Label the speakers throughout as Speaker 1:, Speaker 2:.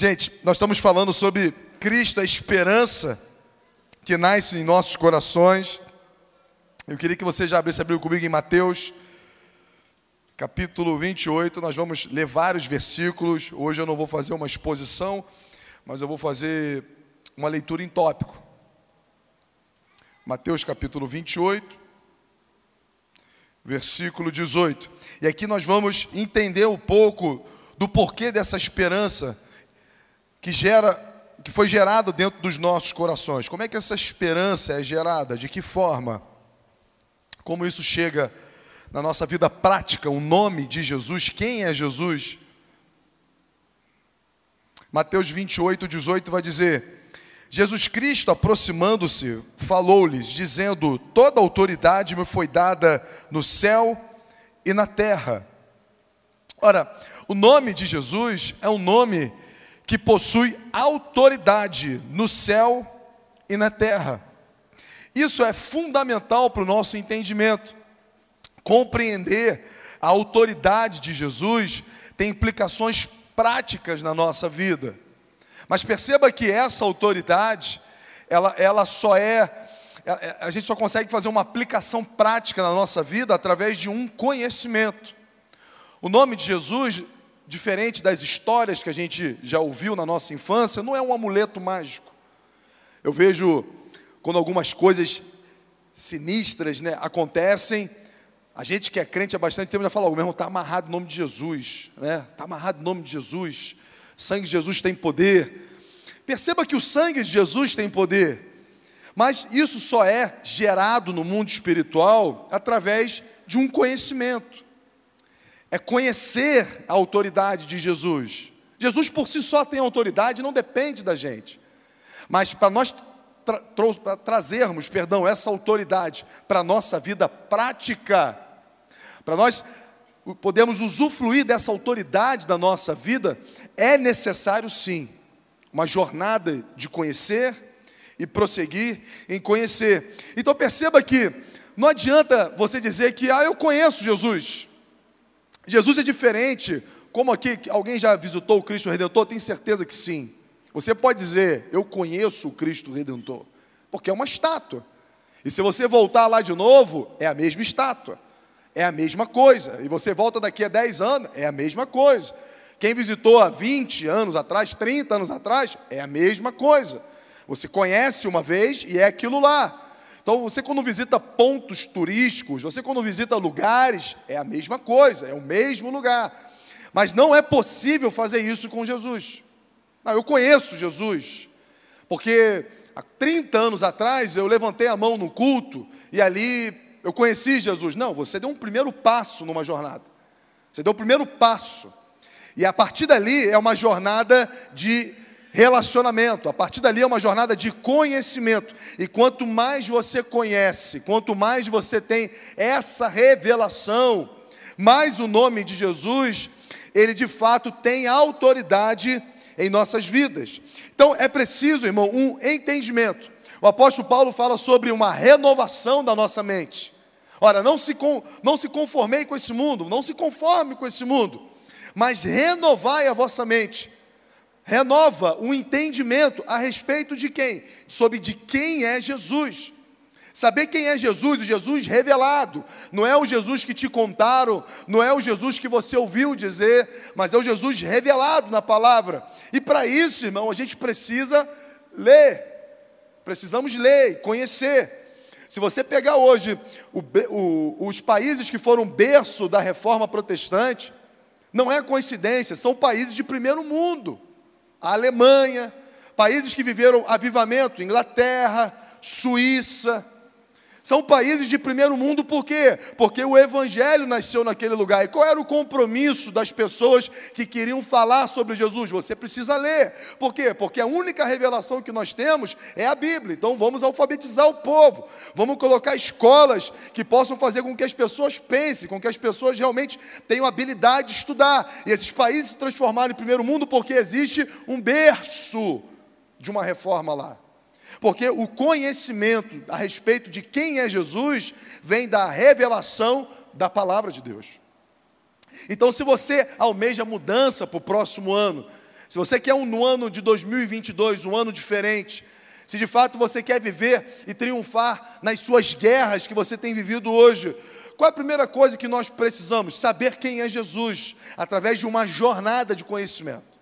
Speaker 1: Gente, nós estamos falando sobre Cristo, a esperança que nasce em nossos corações. Eu queria que você já abrisse a Bíblia comigo em Mateus, capítulo 28. Nós vamos ler vários versículos. Hoje eu não vou fazer uma exposição, mas eu vou fazer uma leitura em tópico. Mateus capítulo 28, versículo 18. E aqui nós vamos entender um pouco do porquê dessa esperança que gera, que foi gerado dentro dos nossos corações. Como é que essa esperança é gerada? De que forma? Como isso chega na nossa vida prática? O nome de Jesus, quem é Jesus? Mateus 28, 18 vai dizer: Jesus Cristo, aproximando-se, falou-lhes, dizendo: Toda autoridade me foi dada no céu e na terra. Ora, o nome de Jesus é um nome que possui autoridade no céu e na terra. Isso é fundamental para o nosso entendimento. Compreender a autoridade de Jesus tem implicações práticas na nossa vida. Mas perceba que essa autoridade, ela, ela só é, é a gente só consegue fazer uma aplicação prática na nossa vida através de um conhecimento. O nome de Jesus diferente das histórias que a gente já ouviu na nossa infância, não é um amuleto mágico. Eu vejo quando algumas coisas sinistras né, acontecem, a gente que é crente há bastante tempo já fala, o meu irmão, está amarrado em nome de Jesus, né? Está amarrado em nome de Jesus. O sangue de Jesus tem poder. Perceba que o sangue de Jesus tem poder, mas isso só é gerado no mundo espiritual através de um conhecimento é conhecer a autoridade de Jesus. Jesus por si só tem autoridade, não depende da gente. Mas para nós tra tra trazermos, perdão, essa autoridade para a nossa vida prática, para nós podermos usufruir dessa autoridade da nossa vida, é necessário sim uma jornada de conhecer e prosseguir em conhecer. Então perceba que não adianta você dizer que ah, eu conheço Jesus. Jesus é diferente. Como aqui, alguém já visitou o Cristo Redentor? Tem certeza que sim. Você pode dizer, eu conheço o Cristo Redentor, porque é uma estátua. E se você voltar lá de novo, é a mesma estátua, é a mesma coisa. E você volta daqui a 10 anos, é a mesma coisa. Quem visitou há 20 anos atrás, 30 anos atrás, é a mesma coisa. Você conhece uma vez e é aquilo lá. Então, você quando visita pontos turísticos, você quando visita lugares, é a mesma coisa, é o mesmo lugar. Mas não é possível fazer isso com Jesus. Não, eu conheço Jesus, porque há 30 anos atrás eu levantei a mão no culto e ali eu conheci Jesus. Não, você deu um primeiro passo numa jornada. Você deu o primeiro passo. E a partir dali é uma jornada de relacionamento. A partir dali é uma jornada de conhecimento. E quanto mais você conhece, quanto mais você tem essa revelação, mais o nome de Jesus, ele de fato tem autoridade em nossas vidas. Então é preciso, irmão, um entendimento. O apóstolo Paulo fala sobre uma renovação da nossa mente. Ora, não se, com, não se conformei com esse mundo, não se conforme com esse mundo, mas renovai a vossa mente renova o entendimento a respeito de quem? Sobre de quem é Jesus. Saber quem é Jesus, o Jesus revelado, não é o Jesus que te contaram, não é o Jesus que você ouviu dizer, mas é o Jesus revelado na palavra. E para isso, irmão, a gente precisa ler, precisamos ler, conhecer. Se você pegar hoje o, o, os países que foram berço da reforma protestante, não é coincidência, são países de primeiro mundo a Alemanha, países que viveram avivamento, Inglaterra, Suíça, são países de primeiro mundo por quê? Porque o evangelho nasceu naquele lugar. E qual era o compromisso das pessoas que queriam falar sobre Jesus? Você precisa ler. Por quê? Porque a única revelação que nós temos é a Bíblia. Então vamos alfabetizar o povo. Vamos colocar escolas que possam fazer com que as pessoas pensem, com que as pessoas realmente tenham habilidade de estudar. E esses países se transformaram em primeiro mundo porque existe um berço de uma reforma lá. Porque o conhecimento a respeito de quem é Jesus vem da revelação da palavra de Deus. Então, se você almeja mudança para o próximo ano, Se você quer um ano de 2022, um ano diferente, se de fato você quer viver e triunfar nas suas guerras que você tem vivido hoje, qual é a primeira coisa que nós precisamos? Saber quem é Jesus, através de uma jornada de conhecimento.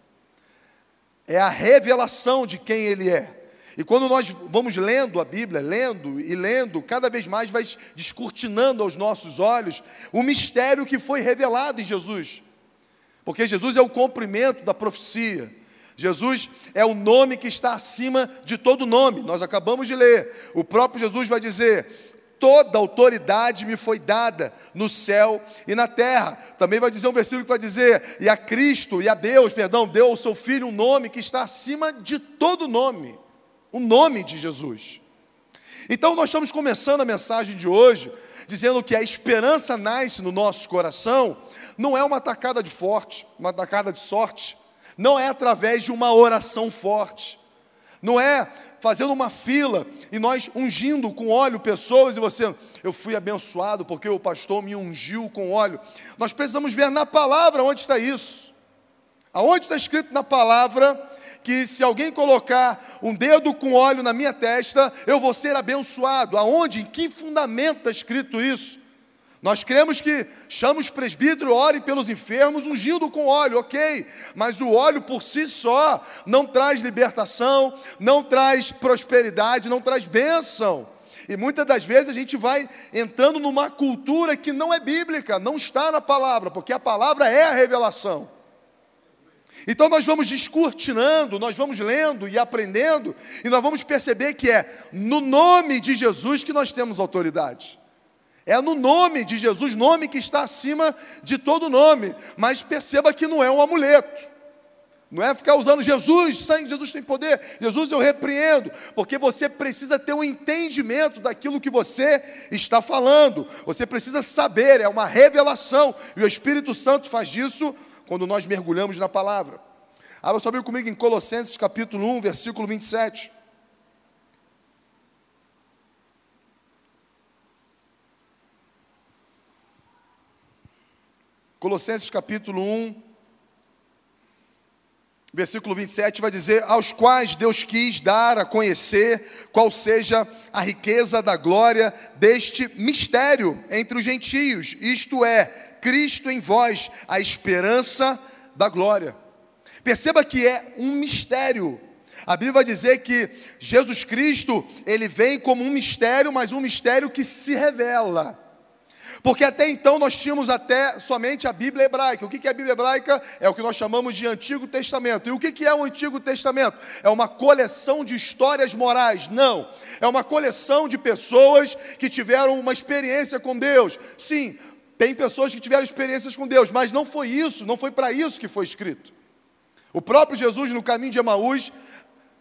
Speaker 1: É a revelação de quem Ele é. E quando nós vamos lendo a Bíblia, lendo e lendo, cada vez mais vai descortinando aos nossos olhos o mistério que foi revelado em Jesus. Porque Jesus é o cumprimento da profecia. Jesus é o nome que está acima de todo nome. Nós acabamos de ler. O próprio Jesus vai dizer: toda autoridade me foi dada no céu e na terra. Também vai dizer um versículo que vai dizer: e a Cristo e a Deus, perdão, deu ao seu filho um nome que está acima de todo nome, o nome de Jesus. Então nós estamos começando a mensagem de hoje dizendo que a esperança nasce no nosso coração, não é uma tacada de forte, uma tacada de sorte, não é através de uma oração forte, não é fazendo uma fila e nós ungindo com óleo pessoas e você, eu fui abençoado porque o pastor me ungiu com óleo. Nós precisamos ver na palavra onde está isso. Aonde está escrito na palavra que se alguém colocar um dedo com óleo na minha testa, eu vou ser abençoado. Aonde? Em que fundamento está escrito isso? Nós cremos que chama os presbíteros, orem pelos enfermos, ungindo com óleo, ok, mas o óleo por si só não traz libertação, não traz prosperidade, não traz bênção. E muitas das vezes a gente vai entrando numa cultura que não é bíblica, não está na palavra, porque a palavra é a revelação. Então nós vamos descortinando, nós vamos lendo e aprendendo, e nós vamos perceber que é no nome de Jesus que nós temos autoridade. É no nome de Jesus, nome que está acima de todo nome. Mas perceba que não é um amuleto. Não é ficar usando Jesus, sangue, Jesus tem poder, Jesus eu repreendo, porque você precisa ter um entendimento daquilo que você está falando, você precisa saber, é uma revelação, e o Espírito Santo faz isso quando nós mergulhamos na palavra. Abra sua Bíblia comigo em Colossenses capítulo 1, versículo 27. Colossenses capítulo 1, versículo 27 vai dizer: Aos quais Deus quis dar a conhecer qual seja a riqueza da glória deste mistério entre os gentios, isto é, Cristo em vós, a esperança da glória. Perceba que é um mistério. A Bíblia vai dizer que Jesus Cristo, ele vem como um mistério, mas um mistério que se revela. Porque até então nós tínhamos até somente a Bíblia hebraica. O que é a Bíblia hebraica? É o que nós chamamos de Antigo Testamento. E o que é o Antigo Testamento? É uma coleção de histórias morais? Não. É uma coleção de pessoas que tiveram uma experiência com Deus. Sim, tem pessoas que tiveram experiências com Deus, mas não foi isso, não foi para isso que foi escrito. O próprio Jesus, no caminho de Emaús,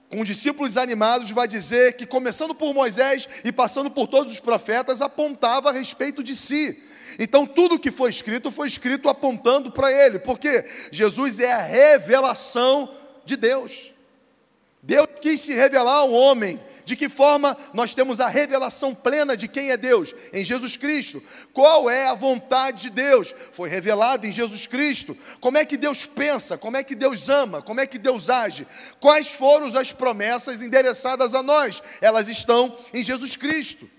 Speaker 1: com discípulos animados, vai dizer que, começando por Moisés e passando por todos os profetas, apontava a respeito de si. Então, tudo que foi escrito, foi escrito apontando para ele, porque Jesus é a revelação de Deus. Deus quis se revelar ao homem. De que forma nós temos a revelação plena de quem é Deus? Em Jesus Cristo. Qual é a vontade de Deus? Foi revelado em Jesus Cristo. Como é que Deus pensa? Como é que Deus ama? Como é que Deus age? Quais foram as promessas endereçadas a nós? Elas estão em Jesus Cristo.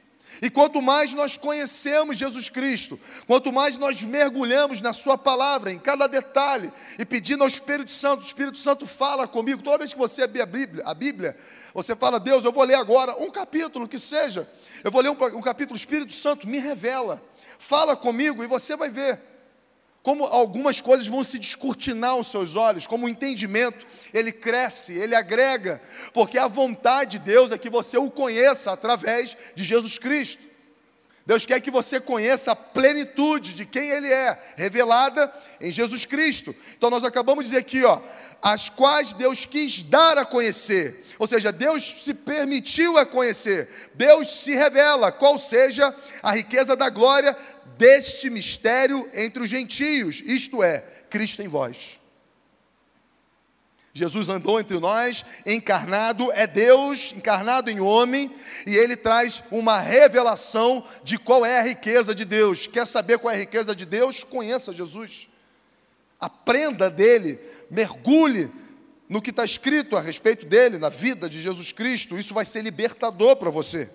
Speaker 1: E quanto mais nós conhecemos Jesus Cristo, quanto mais nós mergulhamos na Sua palavra, em cada detalhe, e pedindo ao Espírito Santo, o Espírito Santo fala comigo, toda vez que você abrir a Bíblia, a Bíblia você fala, Deus, eu vou ler agora um capítulo que seja, eu vou ler um, um capítulo, o Espírito Santo me revela, fala comigo e você vai ver como algumas coisas vão se descortinar aos seus olhos, como o entendimento, ele cresce, ele agrega, porque a vontade de Deus é que você o conheça através de Jesus Cristo. Deus quer que você conheça a plenitude de quem Ele é, revelada em Jesus Cristo. Então nós acabamos de dizer aqui, ó, as quais Deus quis dar a conhecer. Ou seja, Deus se permitiu a conhecer. Deus se revela, qual seja a riqueza da glória deste mistério entre os gentios, isto é, Cristo em vós. Jesus andou entre nós, encarnado, é Deus encarnado em homem, e ele traz uma revelação de qual é a riqueza de Deus. Quer saber qual é a riqueza de Deus? Conheça Jesus. Aprenda dele, mergulhe no que está escrito a respeito dele, na vida de Jesus Cristo, isso vai ser libertador para você.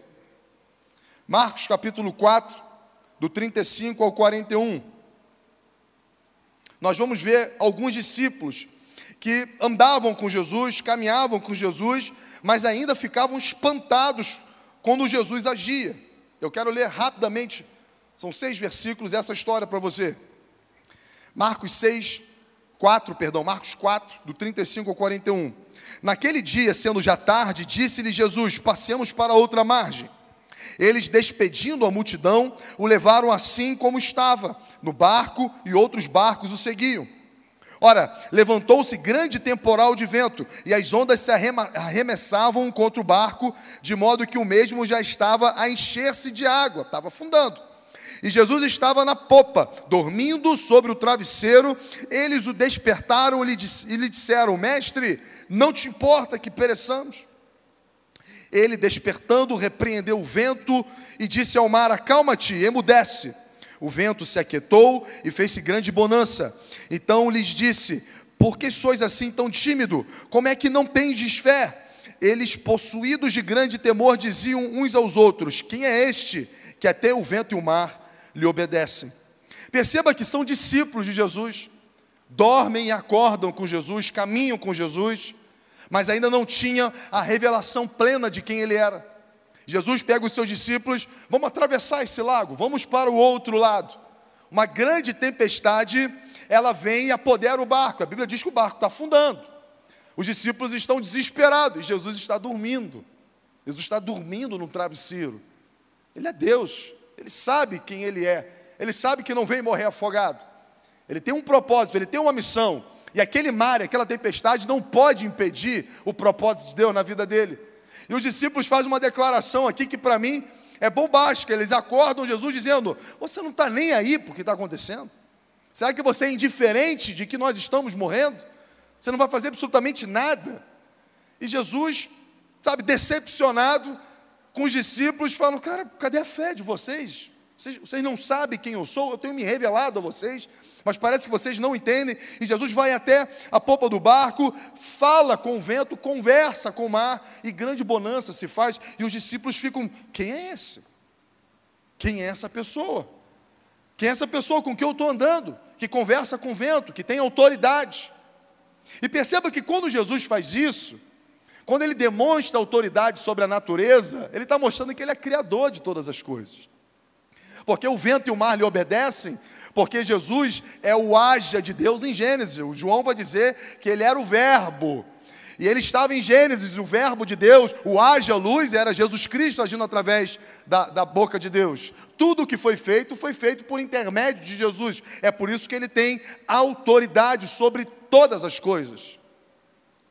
Speaker 1: Marcos capítulo 4, do 35 ao 41. Nós vamos ver alguns discípulos que andavam com Jesus, caminhavam com Jesus, mas ainda ficavam espantados quando Jesus agia. Eu quero ler rapidamente, são seis versículos, essa história para você. Marcos 6, 4, perdão, Marcos 4, do 35 ao 41. Naquele dia, sendo já tarde, disse-lhe Jesus: Passemos para outra margem. Eles, despedindo a multidão, o levaram assim como estava, no barco, e outros barcos o seguiam. Ora, levantou-se grande temporal de vento, e as ondas se arremessavam contra o barco, de modo que o mesmo já estava a encher-se de água, estava afundando. E Jesus estava na popa, dormindo sobre o travesseiro. Eles o despertaram e lhe disseram: Mestre, não te importa que pereçamos? Ele, despertando, repreendeu o vento e disse ao mar: Acalma-te, emudece. O vento se aquietou e fez-se grande bonança. Então lhes disse: Por que sois assim tão tímido? Como é que não tendes fé? Eles, possuídos de grande temor, diziam uns aos outros: Quem é este que até o vento e o mar lhe obedecem. Perceba que são discípulos de Jesus, dormem e acordam com Jesus, caminham com Jesus, mas ainda não tinham a revelação plena de quem ele era. Jesus pega os seus discípulos, vamos atravessar esse lago, vamos para o outro lado. Uma grande tempestade, ela vem e apodera o barco. A Bíblia diz que o barco está afundando. Os discípulos estão desesperados Jesus está dormindo. Jesus está dormindo no travesseiro. Ele é Deus. Ele sabe quem ele é. Ele sabe que não vem morrer afogado. Ele tem um propósito, ele tem uma missão. E aquele mar, aquela tempestade não pode impedir o propósito de Deus na vida dele. E os discípulos fazem uma declaração aqui que para mim é bombástica. Eles acordam Jesus dizendo: Você não está nem aí por que está acontecendo? Será que você é indiferente de que nós estamos morrendo? Você não vai fazer absolutamente nada? E Jesus, sabe, decepcionado, com os discípulos, falam: Cara, cadê a fé de vocês? vocês? Vocês não sabem quem eu sou, eu tenho me revelado a vocês, mas parece que vocês não entendem. E Jesus vai até a popa do barco, fala com o vento, conversa com o mar, e grande bonança se faz. E os discípulos ficam: Quem é esse? Quem é essa pessoa? Quem é essa pessoa com quem eu estou andando? Que conversa com o vento, que tem autoridade. E perceba que quando Jesus faz isso, quando ele demonstra autoridade sobre a natureza, ele está mostrando que ele é criador de todas as coisas. Porque o vento e o mar lhe obedecem, porque Jesus é o haja de Deus em Gênesis. O João vai dizer que ele era o Verbo. E ele estava em Gênesis, o Verbo de Deus, o haja luz, era Jesus Cristo agindo através da, da boca de Deus. Tudo o que foi feito, foi feito por intermédio de Jesus. É por isso que ele tem autoridade sobre todas as coisas.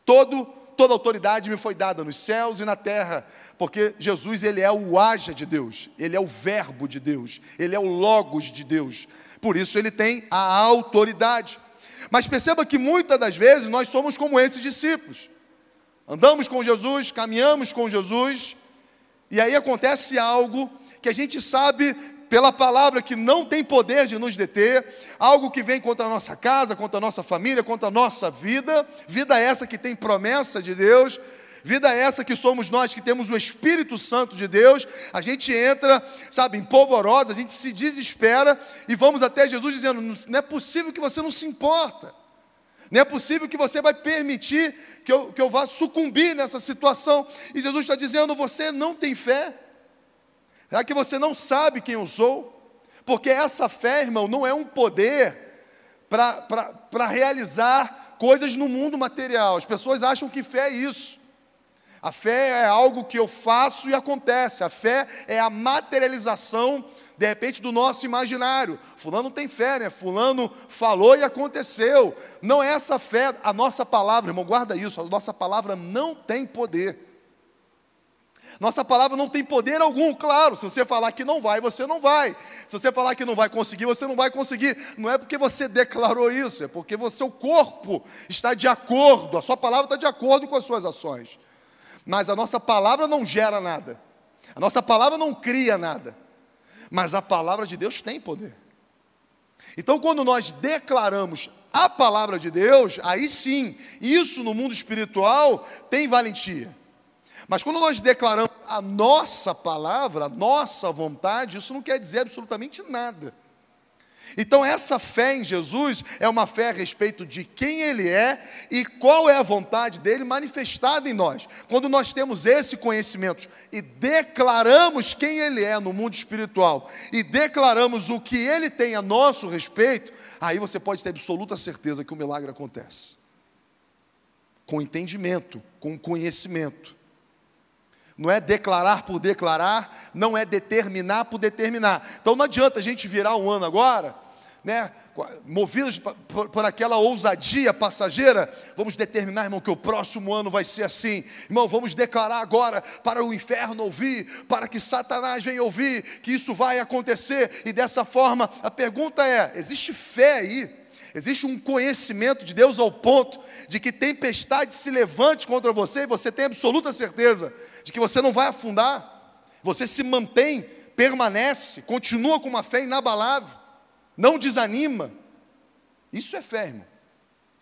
Speaker 1: Todo toda autoridade me foi dada nos céus e na terra, porque Jesus ele é o haja de Deus, ele é o verbo de Deus, ele é o logos de Deus. Por isso ele tem a autoridade. Mas perceba que muitas das vezes nós somos como esses discípulos. Andamos com Jesus, caminhamos com Jesus, e aí acontece algo que a gente sabe pela palavra que não tem poder de nos deter, algo que vem contra a nossa casa, contra a nossa família, contra a nossa vida, vida essa que tem promessa de Deus, vida essa que somos nós que temos o Espírito Santo de Deus, a gente entra, sabe, em polvorosa, a gente se desespera e vamos até Jesus dizendo: não é possível que você não se importa. Não é possível que você vai permitir que eu, que eu vá sucumbir nessa situação. E Jesus está dizendo: você não tem fé. Será que você não sabe quem eu sou? Porque essa fé, irmão, não é um poder para realizar coisas no mundo material. As pessoas acham que fé é isso. A fé é algo que eu faço e acontece. A fé é a materialização, de repente, do nosso imaginário. Fulano tem fé, né? Fulano falou e aconteceu. Não é essa fé, a nossa palavra, irmão, guarda isso. A nossa palavra não tem poder. Nossa palavra não tem poder algum, claro. Se você falar que não vai, você não vai. Se você falar que não vai conseguir, você não vai conseguir. Não é porque você declarou isso, é porque o seu corpo está de acordo, a sua palavra está de acordo com as suas ações. Mas a nossa palavra não gera nada. A nossa palavra não cria nada. Mas a palavra de Deus tem poder. Então, quando nós declaramos a palavra de Deus, aí sim, isso no mundo espiritual tem valentia. Mas quando nós declaramos a nossa palavra, a nossa vontade, isso não quer dizer absolutamente nada. Então, essa fé em Jesus é uma fé a respeito de quem Ele é e qual é a vontade dele manifestada em nós. Quando nós temos esse conhecimento e declaramos quem Ele é no mundo espiritual e declaramos o que Ele tem a nosso respeito, aí você pode ter absoluta certeza que o milagre acontece. Com entendimento, com conhecimento. Não é declarar por declarar, não é determinar por determinar. Então não adianta a gente virar um ano agora, né, movidos por, por, aquela ousadia passageira, vamos determinar, irmão, que o próximo ano vai ser assim. Irmão, vamos declarar agora para o inferno ouvir, para que Satanás venha ouvir, que isso vai acontecer. E dessa forma, a pergunta é: existe fé aí? Existe um conhecimento de Deus ao ponto de que tempestade se levante contra você e você tem absoluta certeza de que você não vai afundar, você se mantém, permanece, continua com uma fé inabalável, não desanima. Isso é fé, irmão.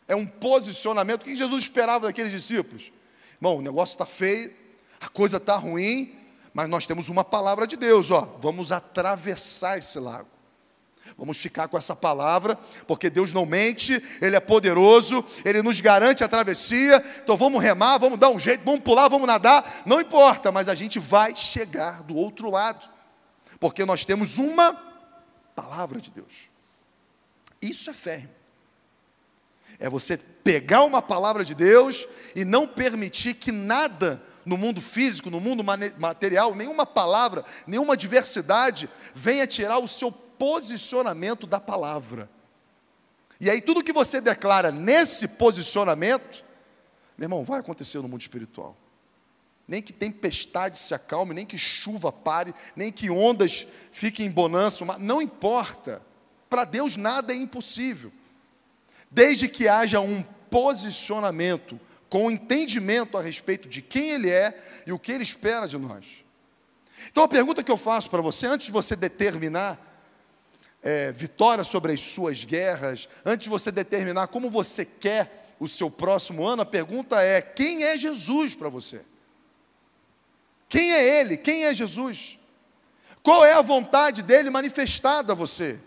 Speaker 1: É um posicionamento. O que Jesus esperava daqueles discípulos? Irmão, o negócio está feio, a coisa está ruim, mas nós temos uma palavra de Deus, ó. Vamos atravessar esse lago. Vamos ficar com essa palavra, porque Deus não mente, Ele é poderoso, Ele nos garante a travessia. Então vamos remar, vamos dar um jeito, vamos pular, vamos nadar, não importa, mas a gente vai chegar do outro lado, porque nós temos uma palavra de Deus. Isso é fé. É você pegar uma palavra de Deus e não permitir que nada no mundo físico, no mundo material, nenhuma palavra, nenhuma diversidade venha tirar o seu posicionamento da palavra. E aí, tudo que você declara nesse posicionamento, meu irmão, vai acontecer no mundo espiritual. Nem que tempestade se acalme, nem que chuva pare, nem que ondas fiquem em bonança, não importa. Para Deus nada é impossível. Desde que haja um posicionamento com entendimento a respeito de quem Ele é e o que Ele espera de nós. Então a pergunta que eu faço para você, antes de você determinar é, vitória sobre as suas guerras, antes de você determinar como você quer o seu próximo ano, a pergunta é: quem é Jesus para você? Quem é Ele? Quem é Jesus? Qual é a vontade dele manifestada a você?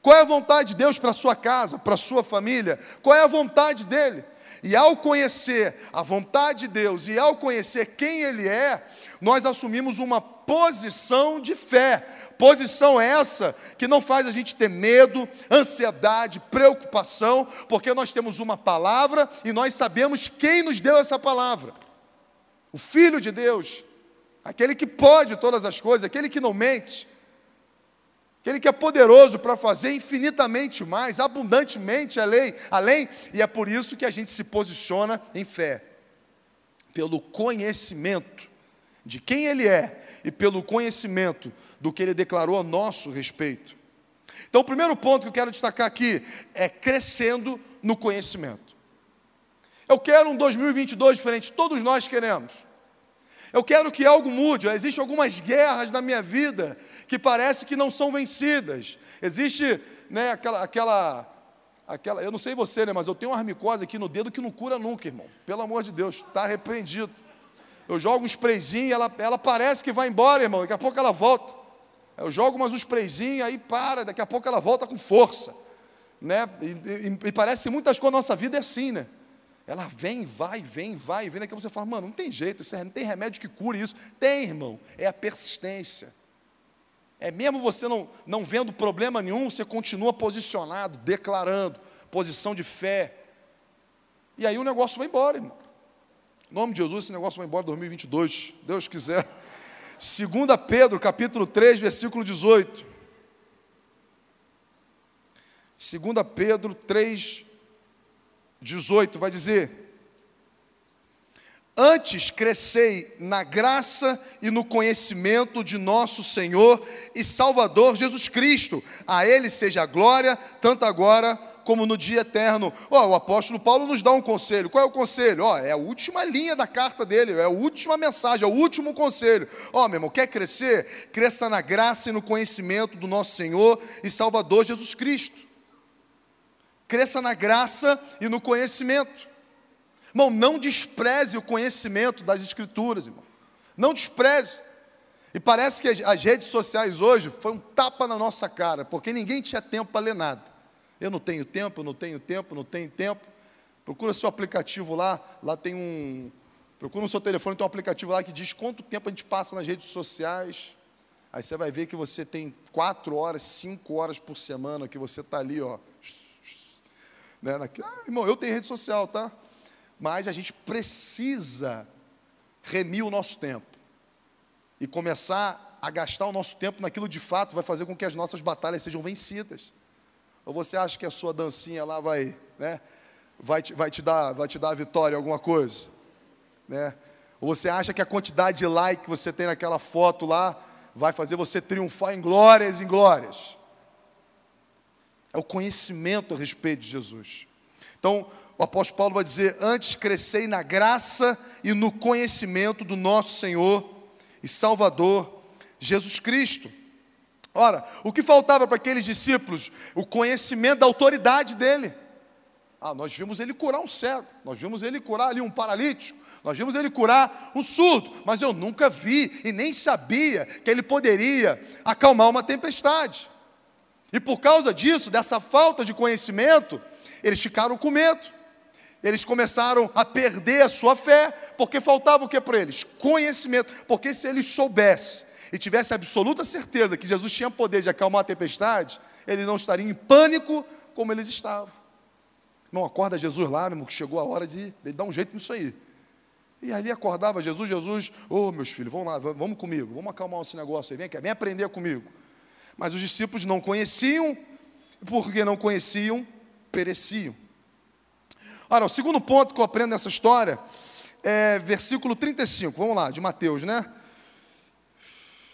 Speaker 1: Qual é a vontade de Deus para sua casa, para sua família? Qual é a vontade dele? E ao conhecer a vontade de Deus e ao conhecer quem Ele é, nós assumimos uma posição de fé. Posição essa que não faz a gente ter medo, ansiedade, preocupação, porque nós temos uma palavra e nós sabemos quem nos deu essa palavra. O Filho de Deus, aquele que pode todas as coisas, aquele que não mente, aquele que é poderoso para fazer infinitamente mais, abundantemente além, além, e é por isso que a gente se posiciona em fé, pelo conhecimento de quem Ele é e pelo conhecimento do que Ele declarou a nosso respeito. Então, o primeiro ponto que eu quero destacar aqui é crescendo no conhecimento. Eu quero um 2022 diferente, todos nós queremos. Eu quero que algo mude. Existem algumas guerras na minha vida que parece que não são vencidas. Existe, né, aquela, aquela, aquela, eu não sei você, né, mas eu tenho uma armicose aqui no dedo que não cura nunca, irmão. Pelo amor de Deus, está arrependido. Eu jogo um sprayzinho, ela, ela parece que vai embora, irmão. Daqui a pouco ela volta. Eu jogo mais um sprayzinho, aí para, daqui a pouco ela volta com força. Né? E, e, e parece que muitas coisas na nossa vida é assim, né? Ela vem, vai, vem, vai, vem. Daqui a pouco você fala, mano, não tem jeito, não tem remédio que cure isso. Tem, irmão, é a persistência. É mesmo você não, não vendo problema nenhum, você continua posicionado, declarando, posição de fé. E aí o negócio vai embora, irmão. Nome de Jesus, esse negócio vai embora em 2022, Deus quiser. 2 Pedro, capítulo 3, versículo 18. 2 Pedro 3, 18, vai dizer: Antes crescei na graça e no conhecimento de nosso Senhor e Salvador Jesus Cristo. A Ele seja a glória, tanto agora como no dia eterno. Ó, o apóstolo Paulo nos dá um conselho. Qual é o conselho? Ó, é a última linha da carta dele, é a última mensagem, é o último conselho. Ó, meu irmão, quer crescer? Cresça na graça e no conhecimento do nosso Senhor e Salvador Jesus Cristo. Cresça na graça e no conhecimento. Irmão, não despreze o conhecimento das Escrituras, irmão. Não despreze. E parece que as redes sociais hoje foi um tapa na nossa cara, porque ninguém tinha tempo para ler nada. Eu não tenho tempo, não tenho tempo, não tenho tempo. Procura seu aplicativo lá, lá tem um. Procura no seu telefone, tem um aplicativo lá que diz quanto tempo a gente passa nas redes sociais. Aí você vai ver que você tem quatro horas, cinco horas por semana que você está ali, ó. Né, ah, irmão, eu tenho rede social, tá? Mas a gente precisa remir o nosso tempo e começar a gastar o nosso tempo naquilo de fato vai fazer com que as nossas batalhas sejam vencidas. Ou você acha que a sua dancinha lá vai, né, vai, te, vai, te, dar, vai te dar a vitória, alguma coisa? Né? Ou você acha que a quantidade de like que você tem naquela foto lá vai fazer você triunfar em glórias e glórias? É o conhecimento a respeito de Jesus. Então, o apóstolo Paulo vai dizer: Antes crescei na graça e no conhecimento do nosso Senhor e Salvador Jesus Cristo. Ora, o que faltava para aqueles discípulos? O conhecimento da autoridade dele. Ah, nós vimos ele curar um cego, nós vimos ele curar ali um paralítico, nós vimos ele curar um surdo, mas eu nunca vi e nem sabia que ele poderia acalmar uma tempestade. E por causa disso, dessa falta de conhecimento, eles ficaram com medo eles começaram a perder a sua fé, porque faltava o que para eles? Conhecimento. Porque se eles soubessem e tivessem absoluta certeza que Jesus tinha poder de acalmar a tempestade, eles não estariam em pânico como eles estavam. Não acorda Jesus lá, meu irmão, que chegou a hora de, de dar um jeito nisso aí. E ali acordava Jesus, Jesus, ô oh, meus filhos, vamos lá, vamos comigo, vamos acalmar esse negócio aí, vem aqui, vem aprender comigo. Mas os discípulos não conheciam, porque não conheciam, pereciam. Ora, o segundo ponto que eu aprendo nessa história é versículo 35. Vamos lá, de Mateus, né?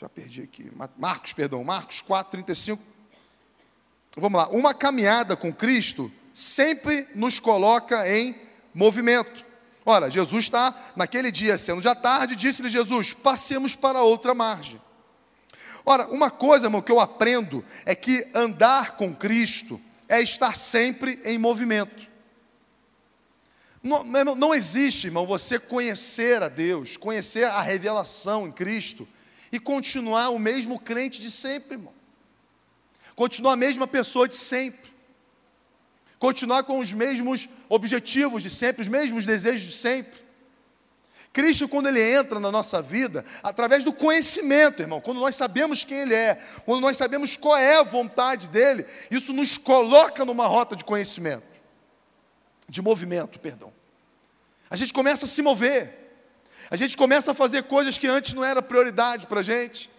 Speaker 1: Já perdi aqui. Marcos, perdão, Marcos 4, 35. Vamos lá. Uma caminhada com Cristo sempre nos coloca em movimento. Ora, Jesus está naquele dia, sendo já tarde, disse-lhe Jesus: passemos para outra margem. Ora, uma coisa, irmão, que eu aprendo é que andar com Cristo é estar sempre em movimento. Não, não existe, irmão, você conhecer a Deus, conhecer a revelação em Cristo e continuar o mesmo crente de sempre, irmão. Continuar a mesma pessoa de sempre. Continuar com os mesmos objetivos de sempre, os mesmos desejos de sempre. Cristo, quando Ele entra na nossa vida, através do conhecimento, irmão, quando nós sabemos quem Ele é, quando nós sabemos qual é a vontade dEle, isso nos coloca numa rota de conhecimento de movimento, perdão. A gente começa a se mover. A gente começa a fazer coisas que antes não era prioridade para a gente.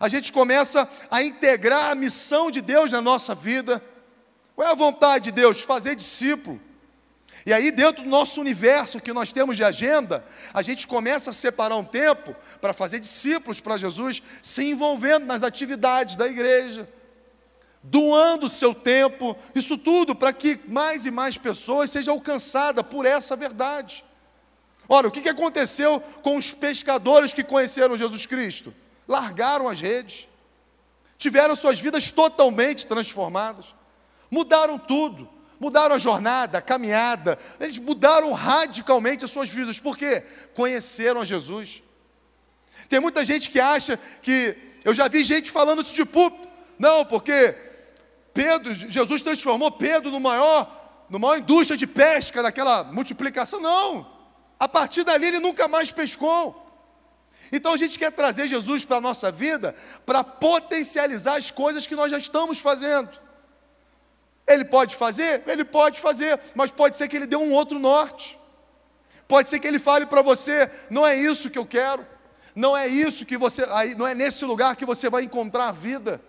Speaker 1: A gente começa a integrar a missão de Deus na nossa vida. Qual é a vontade de Deus? Fazer discípulo. E aí, dentro do nosso universo que nós temos de agenda, a gente começa a separar um tempo para fazer discípulos para Jesus, se envolvendo nas atividades da igreja doando o seu tempo, isso tudo para que mais e mais pessoas sejam alcançadas por essa verdade. Ora, o que aconteceu com os pescadores que conheceram Jesus Cristo? Largaram as redes, tiveram suas vidas totalmente transformadas, mudaram tudo, mudaram a jornada, a caminhada, eles mudaram radicalmente as suas vidas, por quê? Conheceram a Jesus. Tem muita gente que acha que, eu já vi gente falando isso de púlpito, não, porque Pedro, Jesus transformou Pedro no maior, no maior indústria de pesca daquela multiplicação. Não. A partir dali ele nunca mais pescou. Então a gente quer trazer Jesus para a nossa vida para potencializar as coisas que nós já estamos fazendo. Ele pode fazer? Ele pode fazer, mas pode ser que ele dê um outro norte. Pode ser que ele fale para você: não é isso que eu quero, não é isso que você, não é nesse lugar que você vai encontrar a vida.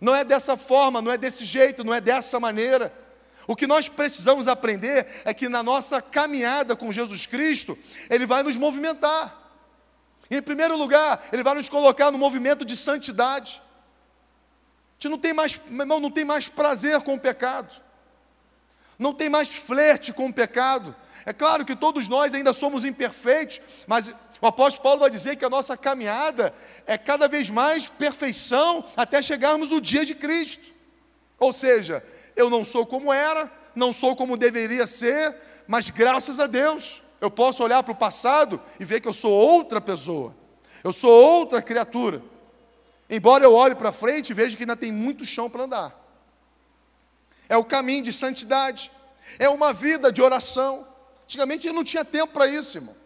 Speaker 1: Não é dessa forma, não é desse jeito, não é dessa maneira. O que nós precisamos aprender é que na nossa caminhada com Jesus Cristo, Ele vai nos movimentar. Em primeiro lugar, Ele vai nos colocar no movimento de santidade. A gente não tem mais, irmão, não tem mais prazer com o pecado. não tem mais flerte com o pecado. É claro que todos nós ainda somos imperfeitos, mas o apóstolo Paulo vai dizer que a nossa caminhada é cada vez mais perfeição até chegarmos o dia de Cristo. Ou seja, eu não sou como era, não sou como deveria ser, mas graças a Deus, eu posso olhar para o passado e ver que eu sou outra pessoa, eu sou outra criatura. Embora eu olhe para frente e veja que ainda tem muito chão para andar. É o caminho de santidade, é uma vida de oração. Antigamente gente não tinha tempo para isso, irmão.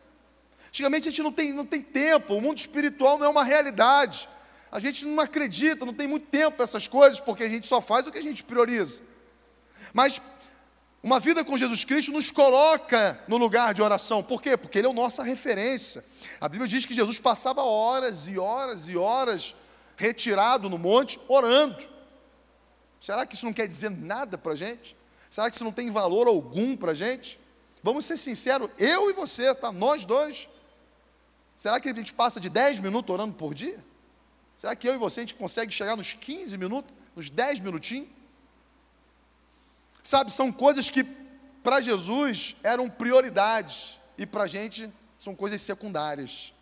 Speaker 1: Antigamente a gente não tem, não tem tempo, o mundo espiritual não é uma realidade. A gente não acredita, não tem muito tempo para essas coisas, porque a gente só faz o que a gente prioriza. Mas uma vida com Jesus Cristo nos coloca no lugar de oração. Por quê? Porque Ele é a nossa referência. A Bíblia diz que Jesus passava horas e horas e horas retirado no monte, orando. Será que isso não quer dizer nada para a gente? Será que isso não tem valor algum para a gente? Vamos ser sinceros, eu e você, tá? Nós dois. Será que a gente passa de 10 minutos orando por dia? Será que eu e você a gente consegue chegar nos 15 minutos, nos 10 minutinhos? Sabe, são coisas que para Jesus eram prioridades e para a gente são coisas secundárias.